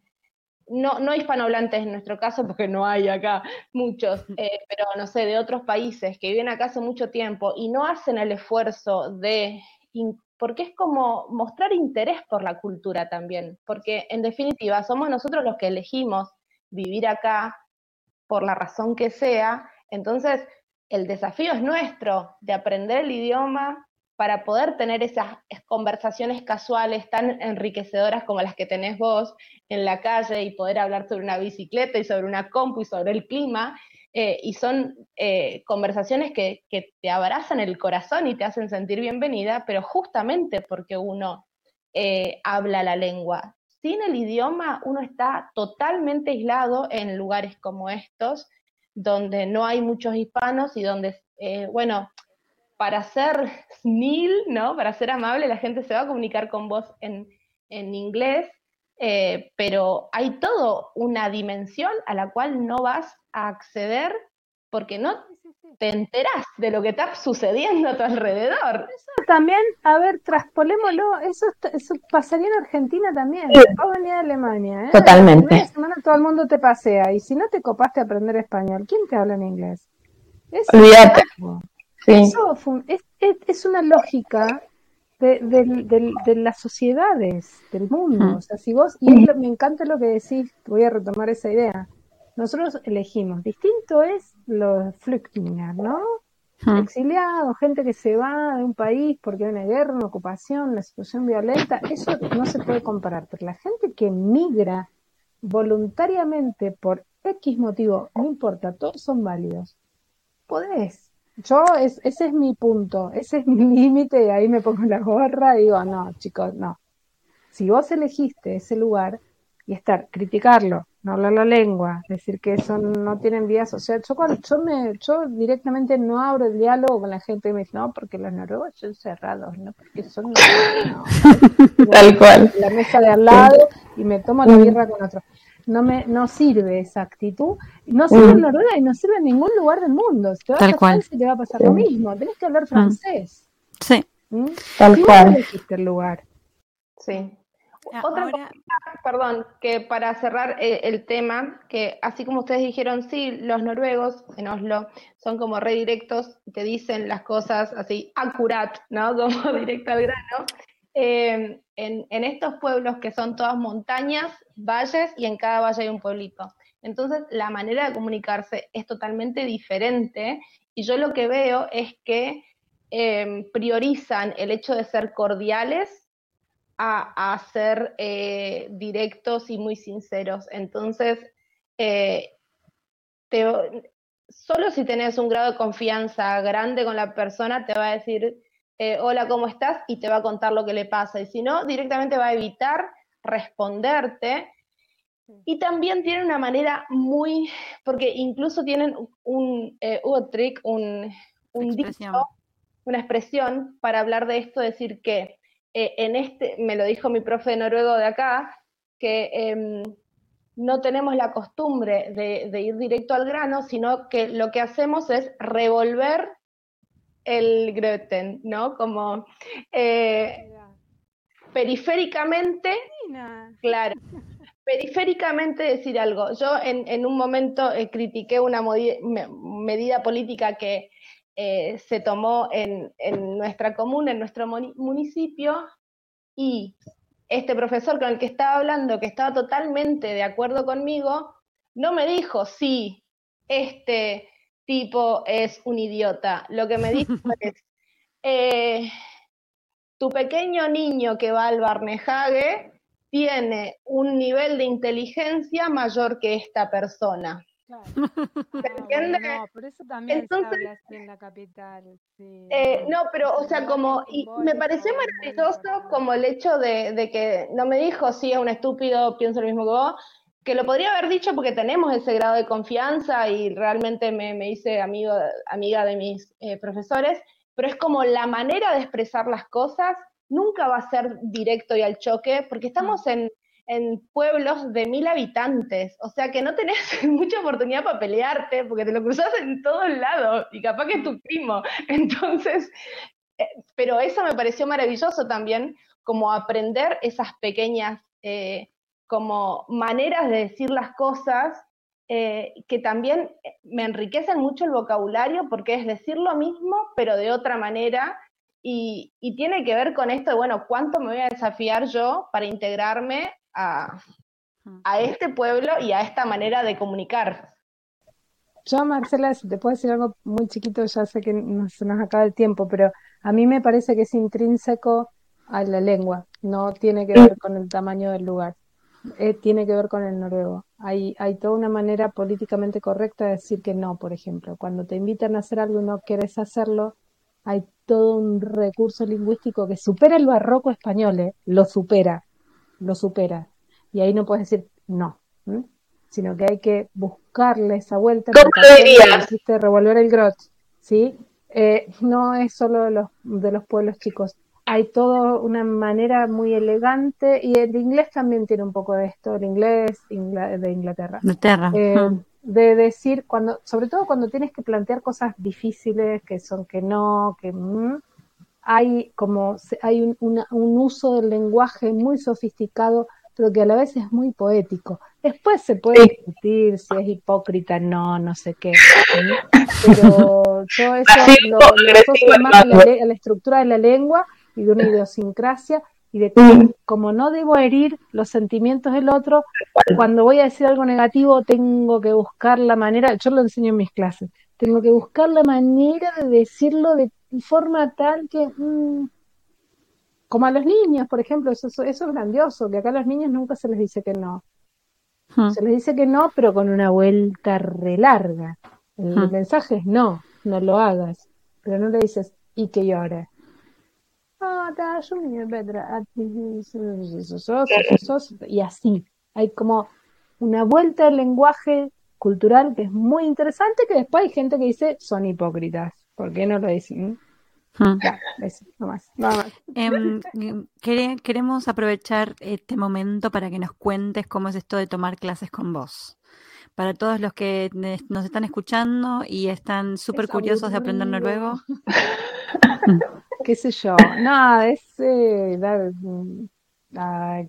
no, no hispanohablantes en nuestro caso, porque no hay acá muchos, eh, pero no sé, de otros países que viven acá hace mucho tiempo y no hacen el esfuerzo de, porque es como mostrar interés por la cultura también, porque en definitiva somos nosotros los que elegimos vivir acá por la razón que sea, entonces el desafío es nuestro de aprender el idioma, para poder tener esas conversaciones casuales tan enriquecedoras como las que tenés vos en la calle y poder hablar sobre una bicicleta y sobre una compu y sobre el clima. Eh, y son eh, conversaciones que, te abrazan el corazón y te hacen sentir bienvenida, pero justamente porque uno eh, habla la lengua. Sin el idioma uno está totalmente aislado en lugares como estos, donde no hay muchos hispanos y donde, bueno, para ser snil, ¿no? Para ser amable, la gente se va a comunicar con vos en, inglés, eh, pero hay todo una dimensión a la cual no vas a acceder porque no te enterás de lo que está sucediendo a tu alrededor. Eso también, a ver, traspolémoslo, eso, eso pasaría en Argentina también. Vos venís de Alemania, ¿eh? Totalmente. Semana todo el mundo te pasea y si no te copaste a aprender español, ¿quién te habla en inglés? Olvídate. Eso es, una lógica de, las sociedades, del mundo. O sea, si vos, y me encanta lo que decís, voy a retomar esa idea. Nosotros elegimos, distinto es los flüchtlingers, ¿no? Exiliados, gente que se va de un país porque hay una guerra, una ocupación, una situación violenta, eso no se puede comparar. Pero la gente que migra voluntariamente por X motivo, no importa, todos son válidos. Podés yo, es, ese es mi punto, ese es mi límite y ahí me pongo la gorra y digo, no, chicos, no. Si vos elegiste ese lugar y estar, criticarlo, no hablar la lengua, decir que son, no tienen vías, o sea, yo cuando, yo me, yo directamente no abro el diálogo con la gente y me dice, no, porque los noruegos son cerrados, no, porque son tal cual. La mesa de al lado y me tomo la birra con otro. No me, no sirve esa actitud, no sirve en Noruega y no sirve en ningún lugar del mundo. Si te vas Tal a cual. Francia te va a pasar lo mismo, tenés que hablar francés. Sí. ¿Mm? Tal Si cual. elegiste el lugar. Sí. Ah, Otra ahora- cosa, perdón, que para cerrar eh, el tema, que así como ustedes dijeron, sí, los noruegos en Oslo son como redirectos, te dicen las cosas así, acurat, ¿no? Como directo al grano. Eh, en, estos pueblos que son todas montañas, valles y en cada valle hay un pueblito. Entonces, la manera de comunicarse es totalmente diferente y yo lo que veo es que eh, priorizan el hecho de ser cordiales a, ser eh, directos y muy sinceros. Entonces, eh, solo si tenés un grado de confianza grande con la persona, te va a decir, eh, hola, ¿cómo estás? Y te va a contar lo que le pasa. Y si no, directamente va a evitar responderte. Y también tienen una manera muy, porque incluso tienen un eh, trick, un, un Expresión. dicho, una expresión para hablar de esto, decir que eh, en este, me lo dijo mi profe de noruego de acá, que em, no tenemos la costumbre de, de ir directo al grano, sino que lo que hacemos es revolver el gröten, ¿no? Como eh, periféricamente, claro, periféricamente decir algo. Yo en, en un momento eh, critiqué una me- medida política que eh, se tomó en, en nuestra comuna, en nuestro municipio, y este profesor con el que estaba hablando, que estaba totalmente de acuerdo conmigo, no me dijo, sí, este tipo es un idiota. Lo que me dijo es, eh, tu pequeño niño que va al Barnehage tiene un nivel de inteligencia mayor que esta persona. ¿Se entiende? No, por eso también Entonces- se habla así en la capital. sí. Eh, no, pero, o sea, como, y me pareció maravilloso como el hecho de, de que no me dijo, sí, es un estúpido, pienso lo mismo que vos, que lo podría haber dicho porque tenemos ese grado de confianza y realmente me, me hice amigo, amiga de mis eh, profesores, pero es como la manera de expresar las cosas nunca va a ser directo y al choque, porque estamos en, en pueblos de mil habitantes, o sea que no tenés mucha oportunidad para pelearte, porque te lo cruzas en todos lados, y capaz que es tu primo. Entonces, eh, pero eso me pareció maravilloso también, como aprender esas pequeñas eh, como maneras de decir las cosas eh, que también me enriquecen mucho el vocabulario porque es decir lo mismo pero de otra manera. Y, y tiene que ver con esto de, bueno, ¿cuánto me voy a desafiar yo para integrarme a, a este pueblo y a esta manera de comunicar? Yo, Marcela, si te puedo decir algo muy chiquito, ya sé que no- se nos acaba el tiempo, pero a mí me parece que es intrínseco a la lengua, no tiene que ver con el tamaño del lugar, eh, tiene que ver con el noruego. Hay, hay toda una manera políticamente correcta de decir que no, por ejemplo. Cuando te invitan a hacer algo y no quieres hacerlo, hay todo un recurso lingüístico que supera el barroco español, eh, lo supera, lo supera. Y ahí no puedes decir no. sino que hay que buscarle esa vuelta. ¿Cómo dijiste, revolver el grot, ¿sí? Eh, no es solo de los, de los pueblos chicos. Hay toda una manera muy elegante y el inglés también tiene un poco de esto, el inglés Ingla- de Inglaterra. Inglaterra. Eh, Mm. de decir, cuando, sobre todo cuando tienes que plantear cosas difíciles, que son que no, que mm, hay como se- hay un, una- un uso del lenguaje muy sofisticado, pero que a la vez es muy poético. Después se puede discutir si es hipócrita, no, no sé qué. ¿sí? Pero yo eso lo, lo asocio más a la, a la estructura de la lengua y de una idiosincrasia y de Mm. como no debo herir los sentimientos del otro, cuando voy a decir algo negativo tengo que buscar la manera, yo lo enseño en mis clases, tengo que buscar la manera de decirlo de forma tal que, mm, como a los niños, por ejemplo, eso, eso, eso es grandioso, que acá a los niños nunca se les dice que no. Se les dice que no, pero con una vuelta re larga. El Mm. mensaje es no, no lo hagas, pero no le dices y que llore. Ah, yo me Petra, ah, y así. Hay como una vuelta al lenguaje cultural que es muy interesante, que después hay gente que dice son hipócritas. ¿Por qué no lo dicen? Hmm. Em, em, queremos aprovechar este momento para que nos cuentes cómo es esto de tomar clases con vos. Para todos los que nos están escuchando y están súper curiosos de aprender noruego. ¿Qué sé yo? Nada, es eh,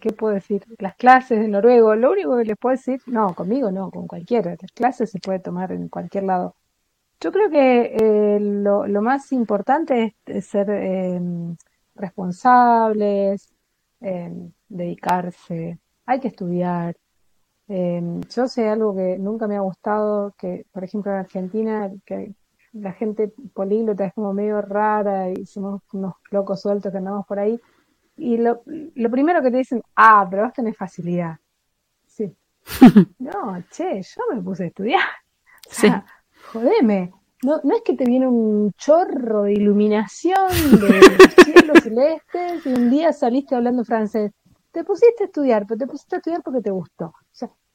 ¿qué puedo decir? Las clases de noruego, lo único que les puedo decir, no, conmigo no, con cualquiera, las clases se puede tomar en cualquier lado. Yo creo que eh, lo, más importante es, ser em, responsables, em, dedicarse, hay que estudiar. Em, yo sé algo que nunca me ha gustado, que por ejemplo en Argentina, que la gente políglota es como medio rara y somos unos locos sueltos que andamos por ahí y lo, lo primero que te dicen, ah, pero vos tenés facilidad. Sí. no, che, yo me puse a estudiar. O sea, jodeme. No, no es que te viene un chorro de iluminación de cielos celestes y un día saliste hablando francés. Te pusiste a estudiar, pero te pusiste a estudiar porque te gustó.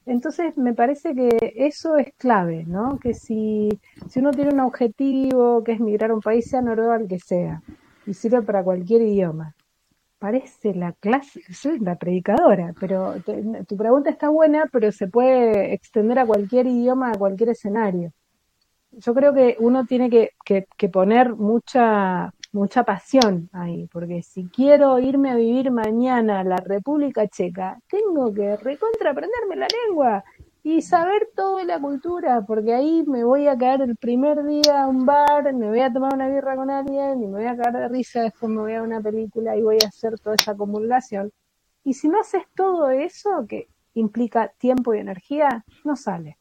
Entonces me parece que eso es clave, ¿no? Que si, si uno tiene un objetivo que es migrar a un país, sea noruego al que sea, y sirve para cualquier idioma, parece la clase, soy la predicadora, pero tu pregunta está buena, pero se puede extender a cualquier idioma, a cualquier escenario. Yo creo que uno tiene que, que, poner mucha, mucha pasión ahí, porque si quiero irme a vivir mañana a la República Checa, tengo que recontra aprenderme la lengua y saber toda la cultura, porque ahí me voy a caer el primer día a un bar, me voy a tomar una birra con alguien y me voy a caer de risa, después me voy a una película y voy a hacer toda esa acumulación. Y si no haces todo eso, que implica tiempo y energía, no sale.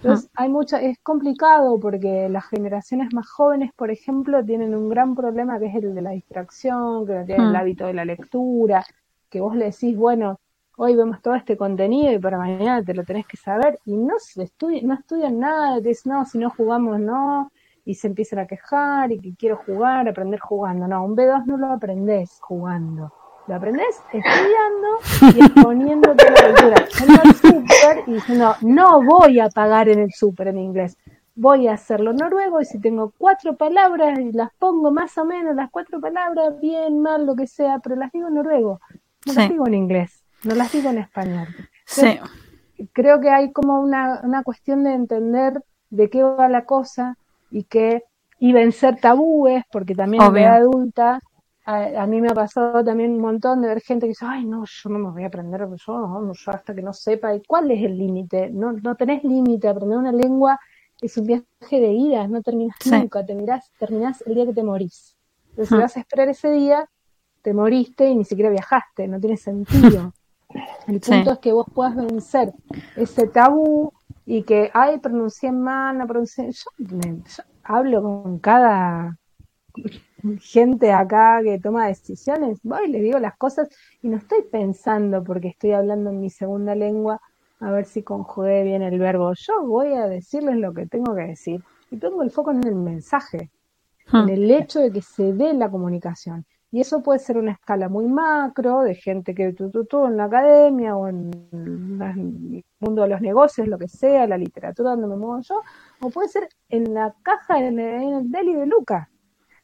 Entonces, hay mucha, es complicado porque las generaciones más jóvenes, por ejemplo, tienen un gran problema que es el de la distracción, que no tienen el ah. hábito de la lectura, que vos le decís, bueno, hoy vemos todo este contenido y para mañana te lo tenés que saber y no se estudia, no estudian nada, te dicen, no, si no jugamos no, y se empiezan a quejar y que quiero jugar, aprender jugando. No, un B2 no lo aprendés jugando. Lo aprendés estudiando y exponiéndote la cultura. Yendo al súper y diciendo, no voy a pagar en el súper en inglés. Voy a hacerlo noruego y si tengo cuatro palabras y las pongo más o menos, las cuatro palabras, bien, mal, lo que sea, pero las digo en noruego, no las digo en inglés no las digo en español. sí. Creo que hay como una, una cuestión de entender de qué va la cosa y que y vencer tabúes, porque también en edad adulta a, mí me ha pasado también un montón de ver gente que dice, ay, no, yo no me voy a aprender, yo, no, yo hasta que no sepa. ¿Y cuál es el límite? No, no tenés límite, aprender una lengua es un viaje de ida, no terminas nunca, terminás, terminás el día que te morís. Entonces, si vas a esperar ese día, te moriste y ni siquiera viajaste, no tiene sentido. El punto es que vos puedas vencer ese tabú y que, ay, pronuncié mal, no pronuncié. Yo, hablo con cada gente acá que toma decisiones, voy y le digo las cosas y no estoy pensando porque estoy hablando en mi segunda lengua a ver si conjugué bien el verbo. Yo voy a decirles lo que tengo que decir y pongo el foco en el mensaje, en el hecho de que se dé la comunicación. Y eso puede ser una escala muy macro, de gente que tú, tú, tú en la academia o en el mundo de los negocios, lo que sea, la literatura donde me muevo yo, o puede ser en la caja, en el, deli de Luca.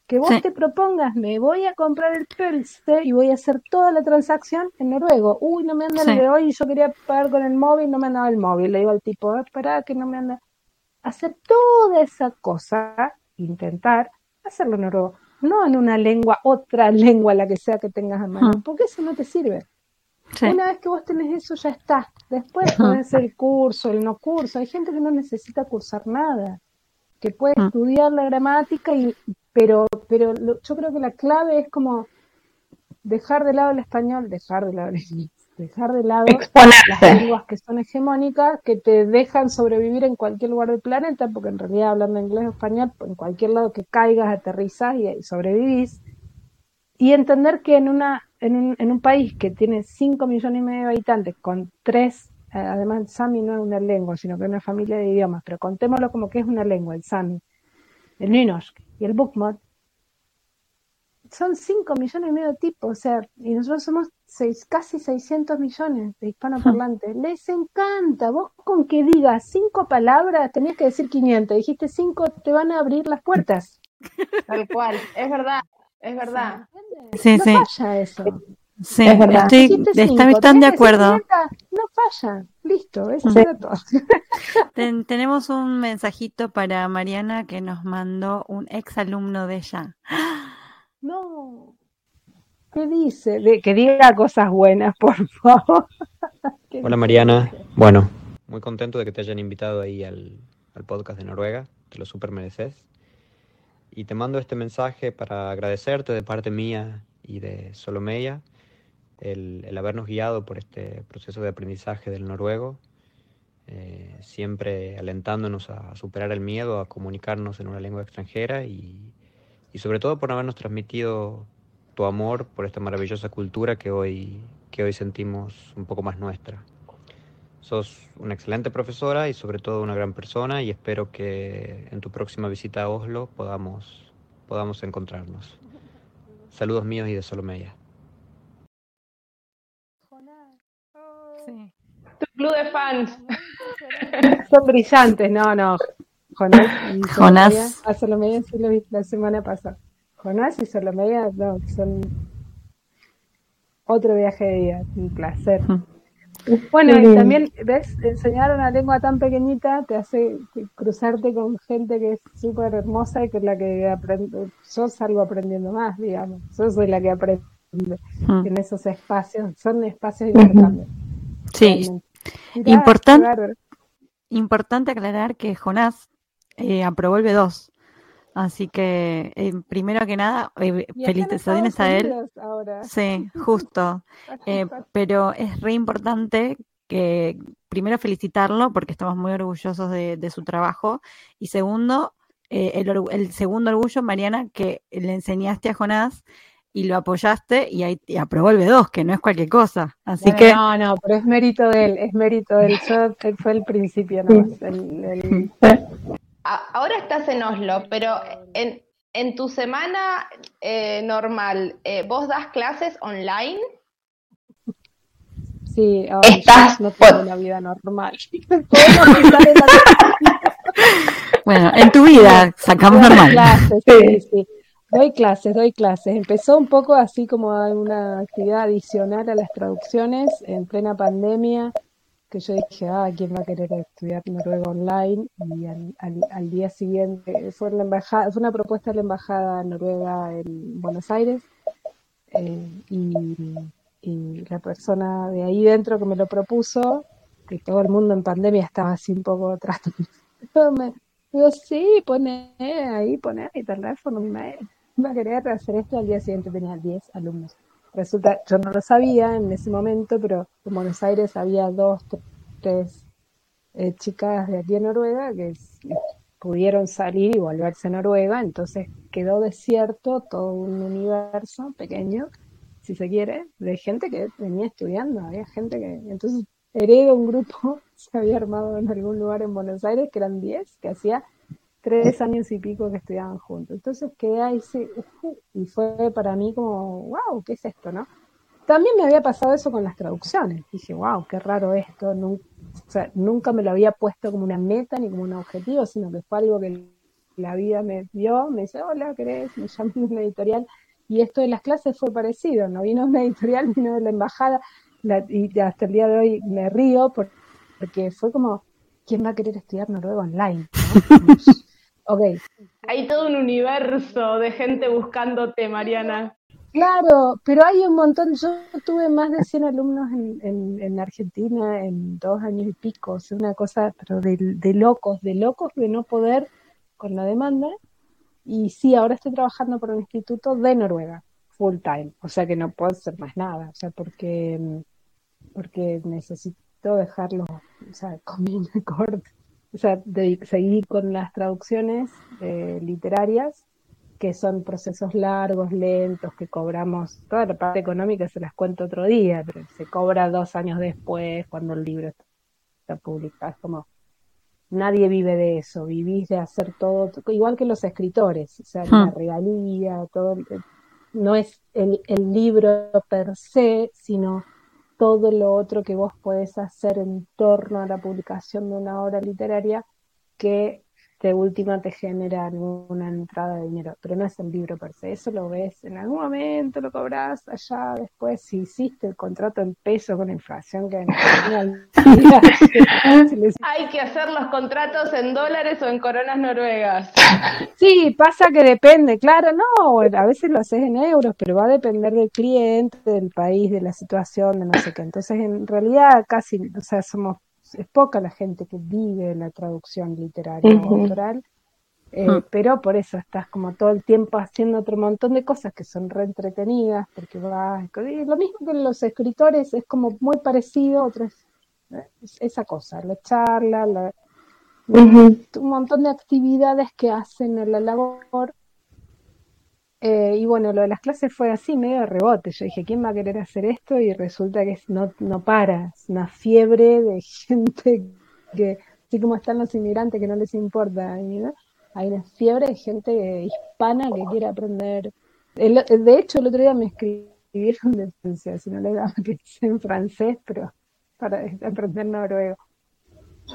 Que vos te propongas, me voy a comprar el Pölste y voy a hacer toda la transacción en noruego. Uy, no me anda el de hoy, yo quería pagar con el móvil, no me andaba el móvil. Le digo al tipo, espera que no me anda. Hacer toda esa cosa, intentar hacerlo en noruego no en una lengua, otra lengua, la que sea que tengas a mano, porque eso no te sirve. Una vez que vos tenés eso, ya está. Después ser el curso, el no curso. Hay gente que no necesita cursar nada, que puede estudiar la gramática, y, pero, pero yo creo que la clave es como dejar de lado el español, dejar de lado el inglés, dejar de lado las lenguas que son hegemónicas, que te dejan sobrevivir en cualquier lugar del planeta, porque en realidad hablando inglés o español, en cualquier lado que caigas, aterrizas y sobrevivís, y entender que en, una, en, un, en un país que tiene 5 millones y medio de habitantes, con tres, eh, además el sami no es una lengua, sino que es una familia de idiomas, pero contémoslo como que es una lengua, el sami, el ninosh y el bukmot, son 5 millones y medio de tipos, o sea, y nosotros somos seis, casi 600 millones de hispanoparlantes. Les encanta. Vos con que digas cinco palabras, tenías que decir 500. Dijiste cinco, te van a abrir las puertas. Tal cual, es verdad, es verdad. Sí, no sí. falla eso. Sí, Es verdad. estoy, de acuerdo. 500, No falla. Listo, eso Sí. era todo. Ten- tenemos un mensajito para Mariana que nos mandó un ex alumno de ella. No. ¿Qué dice? De- que diga cosas buenas, por favor. ¿Qué Hola dice? Mariana, bueno, muy contento de que te hayan invitado ahí al, al podcast de Noruega, te lo súper mereces. Y te mando este mensaje para agradecerte de parte mía y de Solomeya el, el habernos guiado por este proceso de aprendizaje del noruego, eh, siempre alentándonos a superar el miedo, a comunicarnos en una lengua extranjera y, sobre todo por habernos transmitido tu amor por esta maravillosa cultura que hoy, que hoy sentimos un poco más nuestra. Sos una excelente profesora y sobre todo una gran persona y espero que en tu próxima visita a Oslo podamos, podamos encontrarnos. Saludos míos y de Solomeya. Sí. Tu club de fans. Son brillantes, no, no. Jonás y Jonás. A Solomeya sí lo vi la semana pasada. Jonás y Solomeya, no, son otro viaje de vida, un placer. Mm. Bueno, y también, ¿ves? Enseñar una lengua tan pequeñita te hace cruzarte con gente que es súper hermosa y con la que aprende, yo salgo aprendiendo más, digamos. Yo soy la que aprende Mm. en esos espacios, son espacios de intercambio. Sí. Mirá, Importan- importante aclarar que Jonás eh, aprobó el B2. Así que, eh, primero que nada, eh, felicitaciones a él. Ahora. Sí, justo. Eh, pero es re importante que primero felicitarlo porque estamos muy orgullosos de, de su trabajo y segundo, eh, el segundo orgullo, Mariana, que le enseñaste a Jonás y lo apoyaste y, ahí, y aprobó el B2, que no es cualquier cosa. Así Bueno, que No, no, pero es mérito de él, es mérito de él. Yo, él fue el principio nomás. el- Ahora estás en Oslo, pero en, en tu semana eh, normal, eh, ¿vos das clases online? sí, ahora Estás no tengo una vida normal. Bueno, en tu vida sacamos normal. clases, sí, sí. Doy clases, doy clases. Empezó un poco así como una actividad adicional a las traducciones en plena pandemia, que yo dije, ah, ¿quién va a querer estudiar noruego online? Y al, al- al día siguiente fue la embajada, fue una propuesta de la embajada noruega en Buenos Aires, eh, y, la persona de ahí dentro que me lo propuso, que todo el mundo en pandemia estaba así un poco. Me, Digo, sí, pone ahí, pone mi teléfono, mi mail. Va a querer hacer esto al día siguiente, tenía 10 alumnos. Resulta, yo no lo sabía en ese momento, pero en Buenos Aires había dos, tres eh, chicas de aquí en Noruega que pudieron salir y volverse a Noruega, entonces quedó desierto todo un universo pequeño, si se quiere, de gente que venía estudiando, había gente que, entonces heredo un grupo, se había armado en algún lugar en Buenos Aires, que eran 10, que hacía tres años y pico que estudiaban juntos. Entonces quedé ahí, y fue para mí como, wow, ¿qué es esto, no? También me había pasado eso con las traducciones. Dije, wow, qué raro esto. Nun- o sea, nunca me lo había puesto como una meta ni como un objetivo, sino que fue algo que la vida me dio. Me dice, hola, ¿querés? Me llamé a una editorial. Y esto de las clases fue parecido. No vino una editorial, vino de la embajada. La- y hasta el día de hoy me río por- porque fue como, ¿quién va a querer estudiar noruego online? ¿no? ok, Hay todo un universo de gente buscándote, Mariana. Claro, pero hay un montón. Yo tuve más de 100 alumnos en, en, en Argentina en dos años y pico. O sea, una cosa, pero de, de locos, de locos de no poder con la demanda. Y sí, ahora estoy trabajando por un instituto de Noruega, full time. O sea que no puedo hacer más nada. O sea, porque, porque necesito dejarlo, o sea, comida corta. O sea, de- seguir con las traducciones eh, literarias que son procesos largos, lentos, que cobramos, toda la parte económica se las cuento otro día, pero se cobra dos años después cuando el libro está publicado. Es como, nadie vive de eso, vivís de hacer todo, igual que los escritores, o sea, la Hmm. regalía, todo, no es el, el libro per se, sino todo lo otro que vos podés hacer en torno a la publicación de una obra literaria que de última te genera alguna entrada de dinero, pero no es el libro per se, eso lo ves en algún momento, lo cobras allá después, si hiciste el contrato en peso con inflación que hay que hacer los contratos en dólares o en coronas noruegas. Sí, pasa que depende, claro, no, a veces lo haces en euros, pero va a depender del cliente, del país, de la situación, de no sé qué. Entonces, en realidad casi, o sea, somos es poca la gente que vive la traducción literaria o autoral, eh, pero por eso estás como todo el tiempo haciendo otro montón de cosas que son re entretenidas, porque vas, lo mismo que los escritores es como muy parecido, otro es, esa cosa, la charla, un montón de actividades que hacen en la labor eh, y bueno, lo de las clases fue así, medio de rebote. Yo dije, ¿quién va a querer hacer esto? Y resulta que no, no para, es una fiebre de gente que, así como están los inmigrantes que no les importa, hay una fiebre de gente hispana que quiere aprender. de hecho, el otro día me escribieron de Francia, si no le daba que en francés, pero para aprender noruego.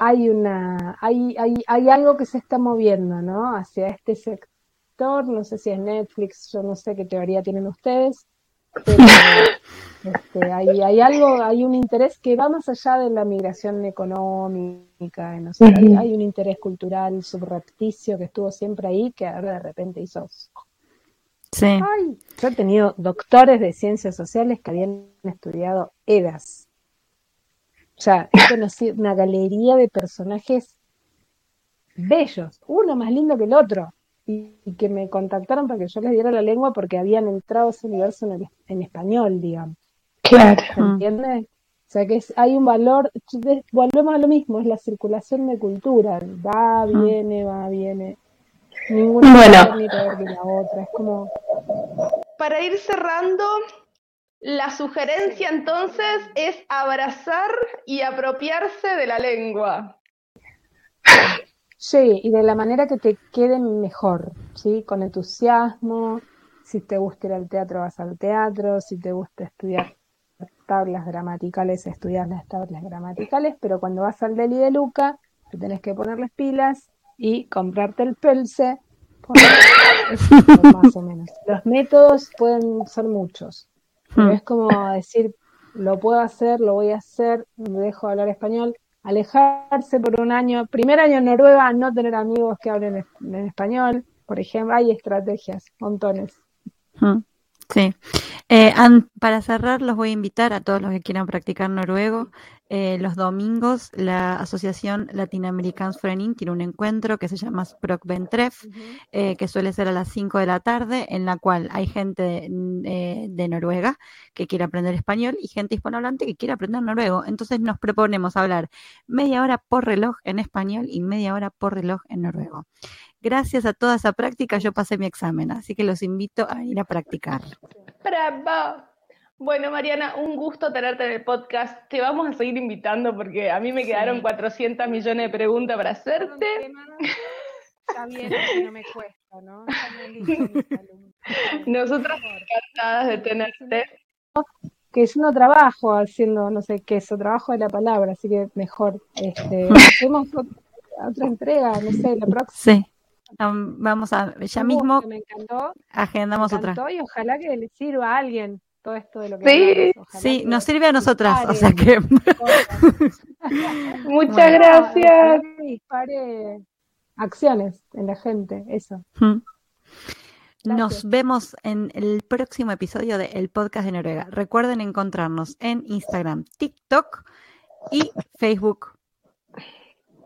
Hay una, hay, hay, hay algo que se está moviendo, ¿no? Hacia este sector no sé si es Netflix, yo no sé qué teoría tienen ustedes, pero este, hay, hay, algo, hay un interés que va más allá de la migración económica, no sé, hay, un interés cultural subrepticio que estuvo siempre ahí, que ahora de repente hizo... Sí. yo he tenido doctores de ciencias sociales que habían estudiado EDAS. O sea, he conocido una galería de personajes bellos, uno más lindo que el otro y, que me contactaron para que yo les diera la lengua porque habían entrado a ese universo en, español, digamos. Claro. ¿Entiendes? O sea que hay un valor, volvemos a lo mismo, es la circulación de cultura, va, viene, va, viene. Ninguna bueno, ni peor que la otra, es como... Para ir cerrando, la sugerencia entonces es abrazar y apropiarse de la lengua. Sí, y de la manera que te quede mejor, ¿sí? Con entusiasmo. Si te gusta ir al teatro, vas al teatro. Si te gusta estudiar tablas gramaticales, estudias las tablas gramaticales. Pero cuando vas al Deli de Luca, te tenés que poner las pilas y comprarte el pelse. más o menos. Los métodos pueden ser muchos. Pero hmm. es como decir, lo puedo hacer, lo voy a hacer, me dejo hablar español alejarse por un año, primer año en Noruega, no tener amigos que hablen en español, por ejemplo, hay estrategias, montones. Sí. Eh, para cerrar, los voy a invitar a todos los que quieran practicar noruego. Eh, los domingos, la Asociación Latinoamericans Frening tiene un encuentro que se llama Sprokventref, eh, que suele ser a las 5 de la tarde, en la cual hay gente de, Noruega que quiere aprender español y gente hispanohablante que quiere aprender noruego. Entonces nos proponemos hablar media hora por reloj en español y media hora por reloj en noruego. Gracias a toda esa práctica yo pasé mi examen, así que los invito a ir a practicar. ¡Bravo! Bueno, Mariana, un gusto tenerte en el podcast. Te vamos a seguir invitando porque a mí me quedaron 400 millones de preguntas para hacerte. Está bien, no me cuesta, ¿no? Nosotras encantadas de tenerte. Que yo no trabajo haciendo, no sé qué, eso trabajo de la palabra, así que mejor. Este, hacemos otra entrega, no sé, la próxima. Sí. Vamos a, ya mismo me encantó, agendamos me encantó otra. Y ojalá que le sirva a alguien todo esto de lo que Sí, sí, nos sirve a nosotras, o sea que... Muchas gracias. Que dispare acciones en la gente, eso. Nos vemos en el próximo episodio de El Podcast de Noruega. Recuerden encontrarnos en Instagram, TikTok y Facebook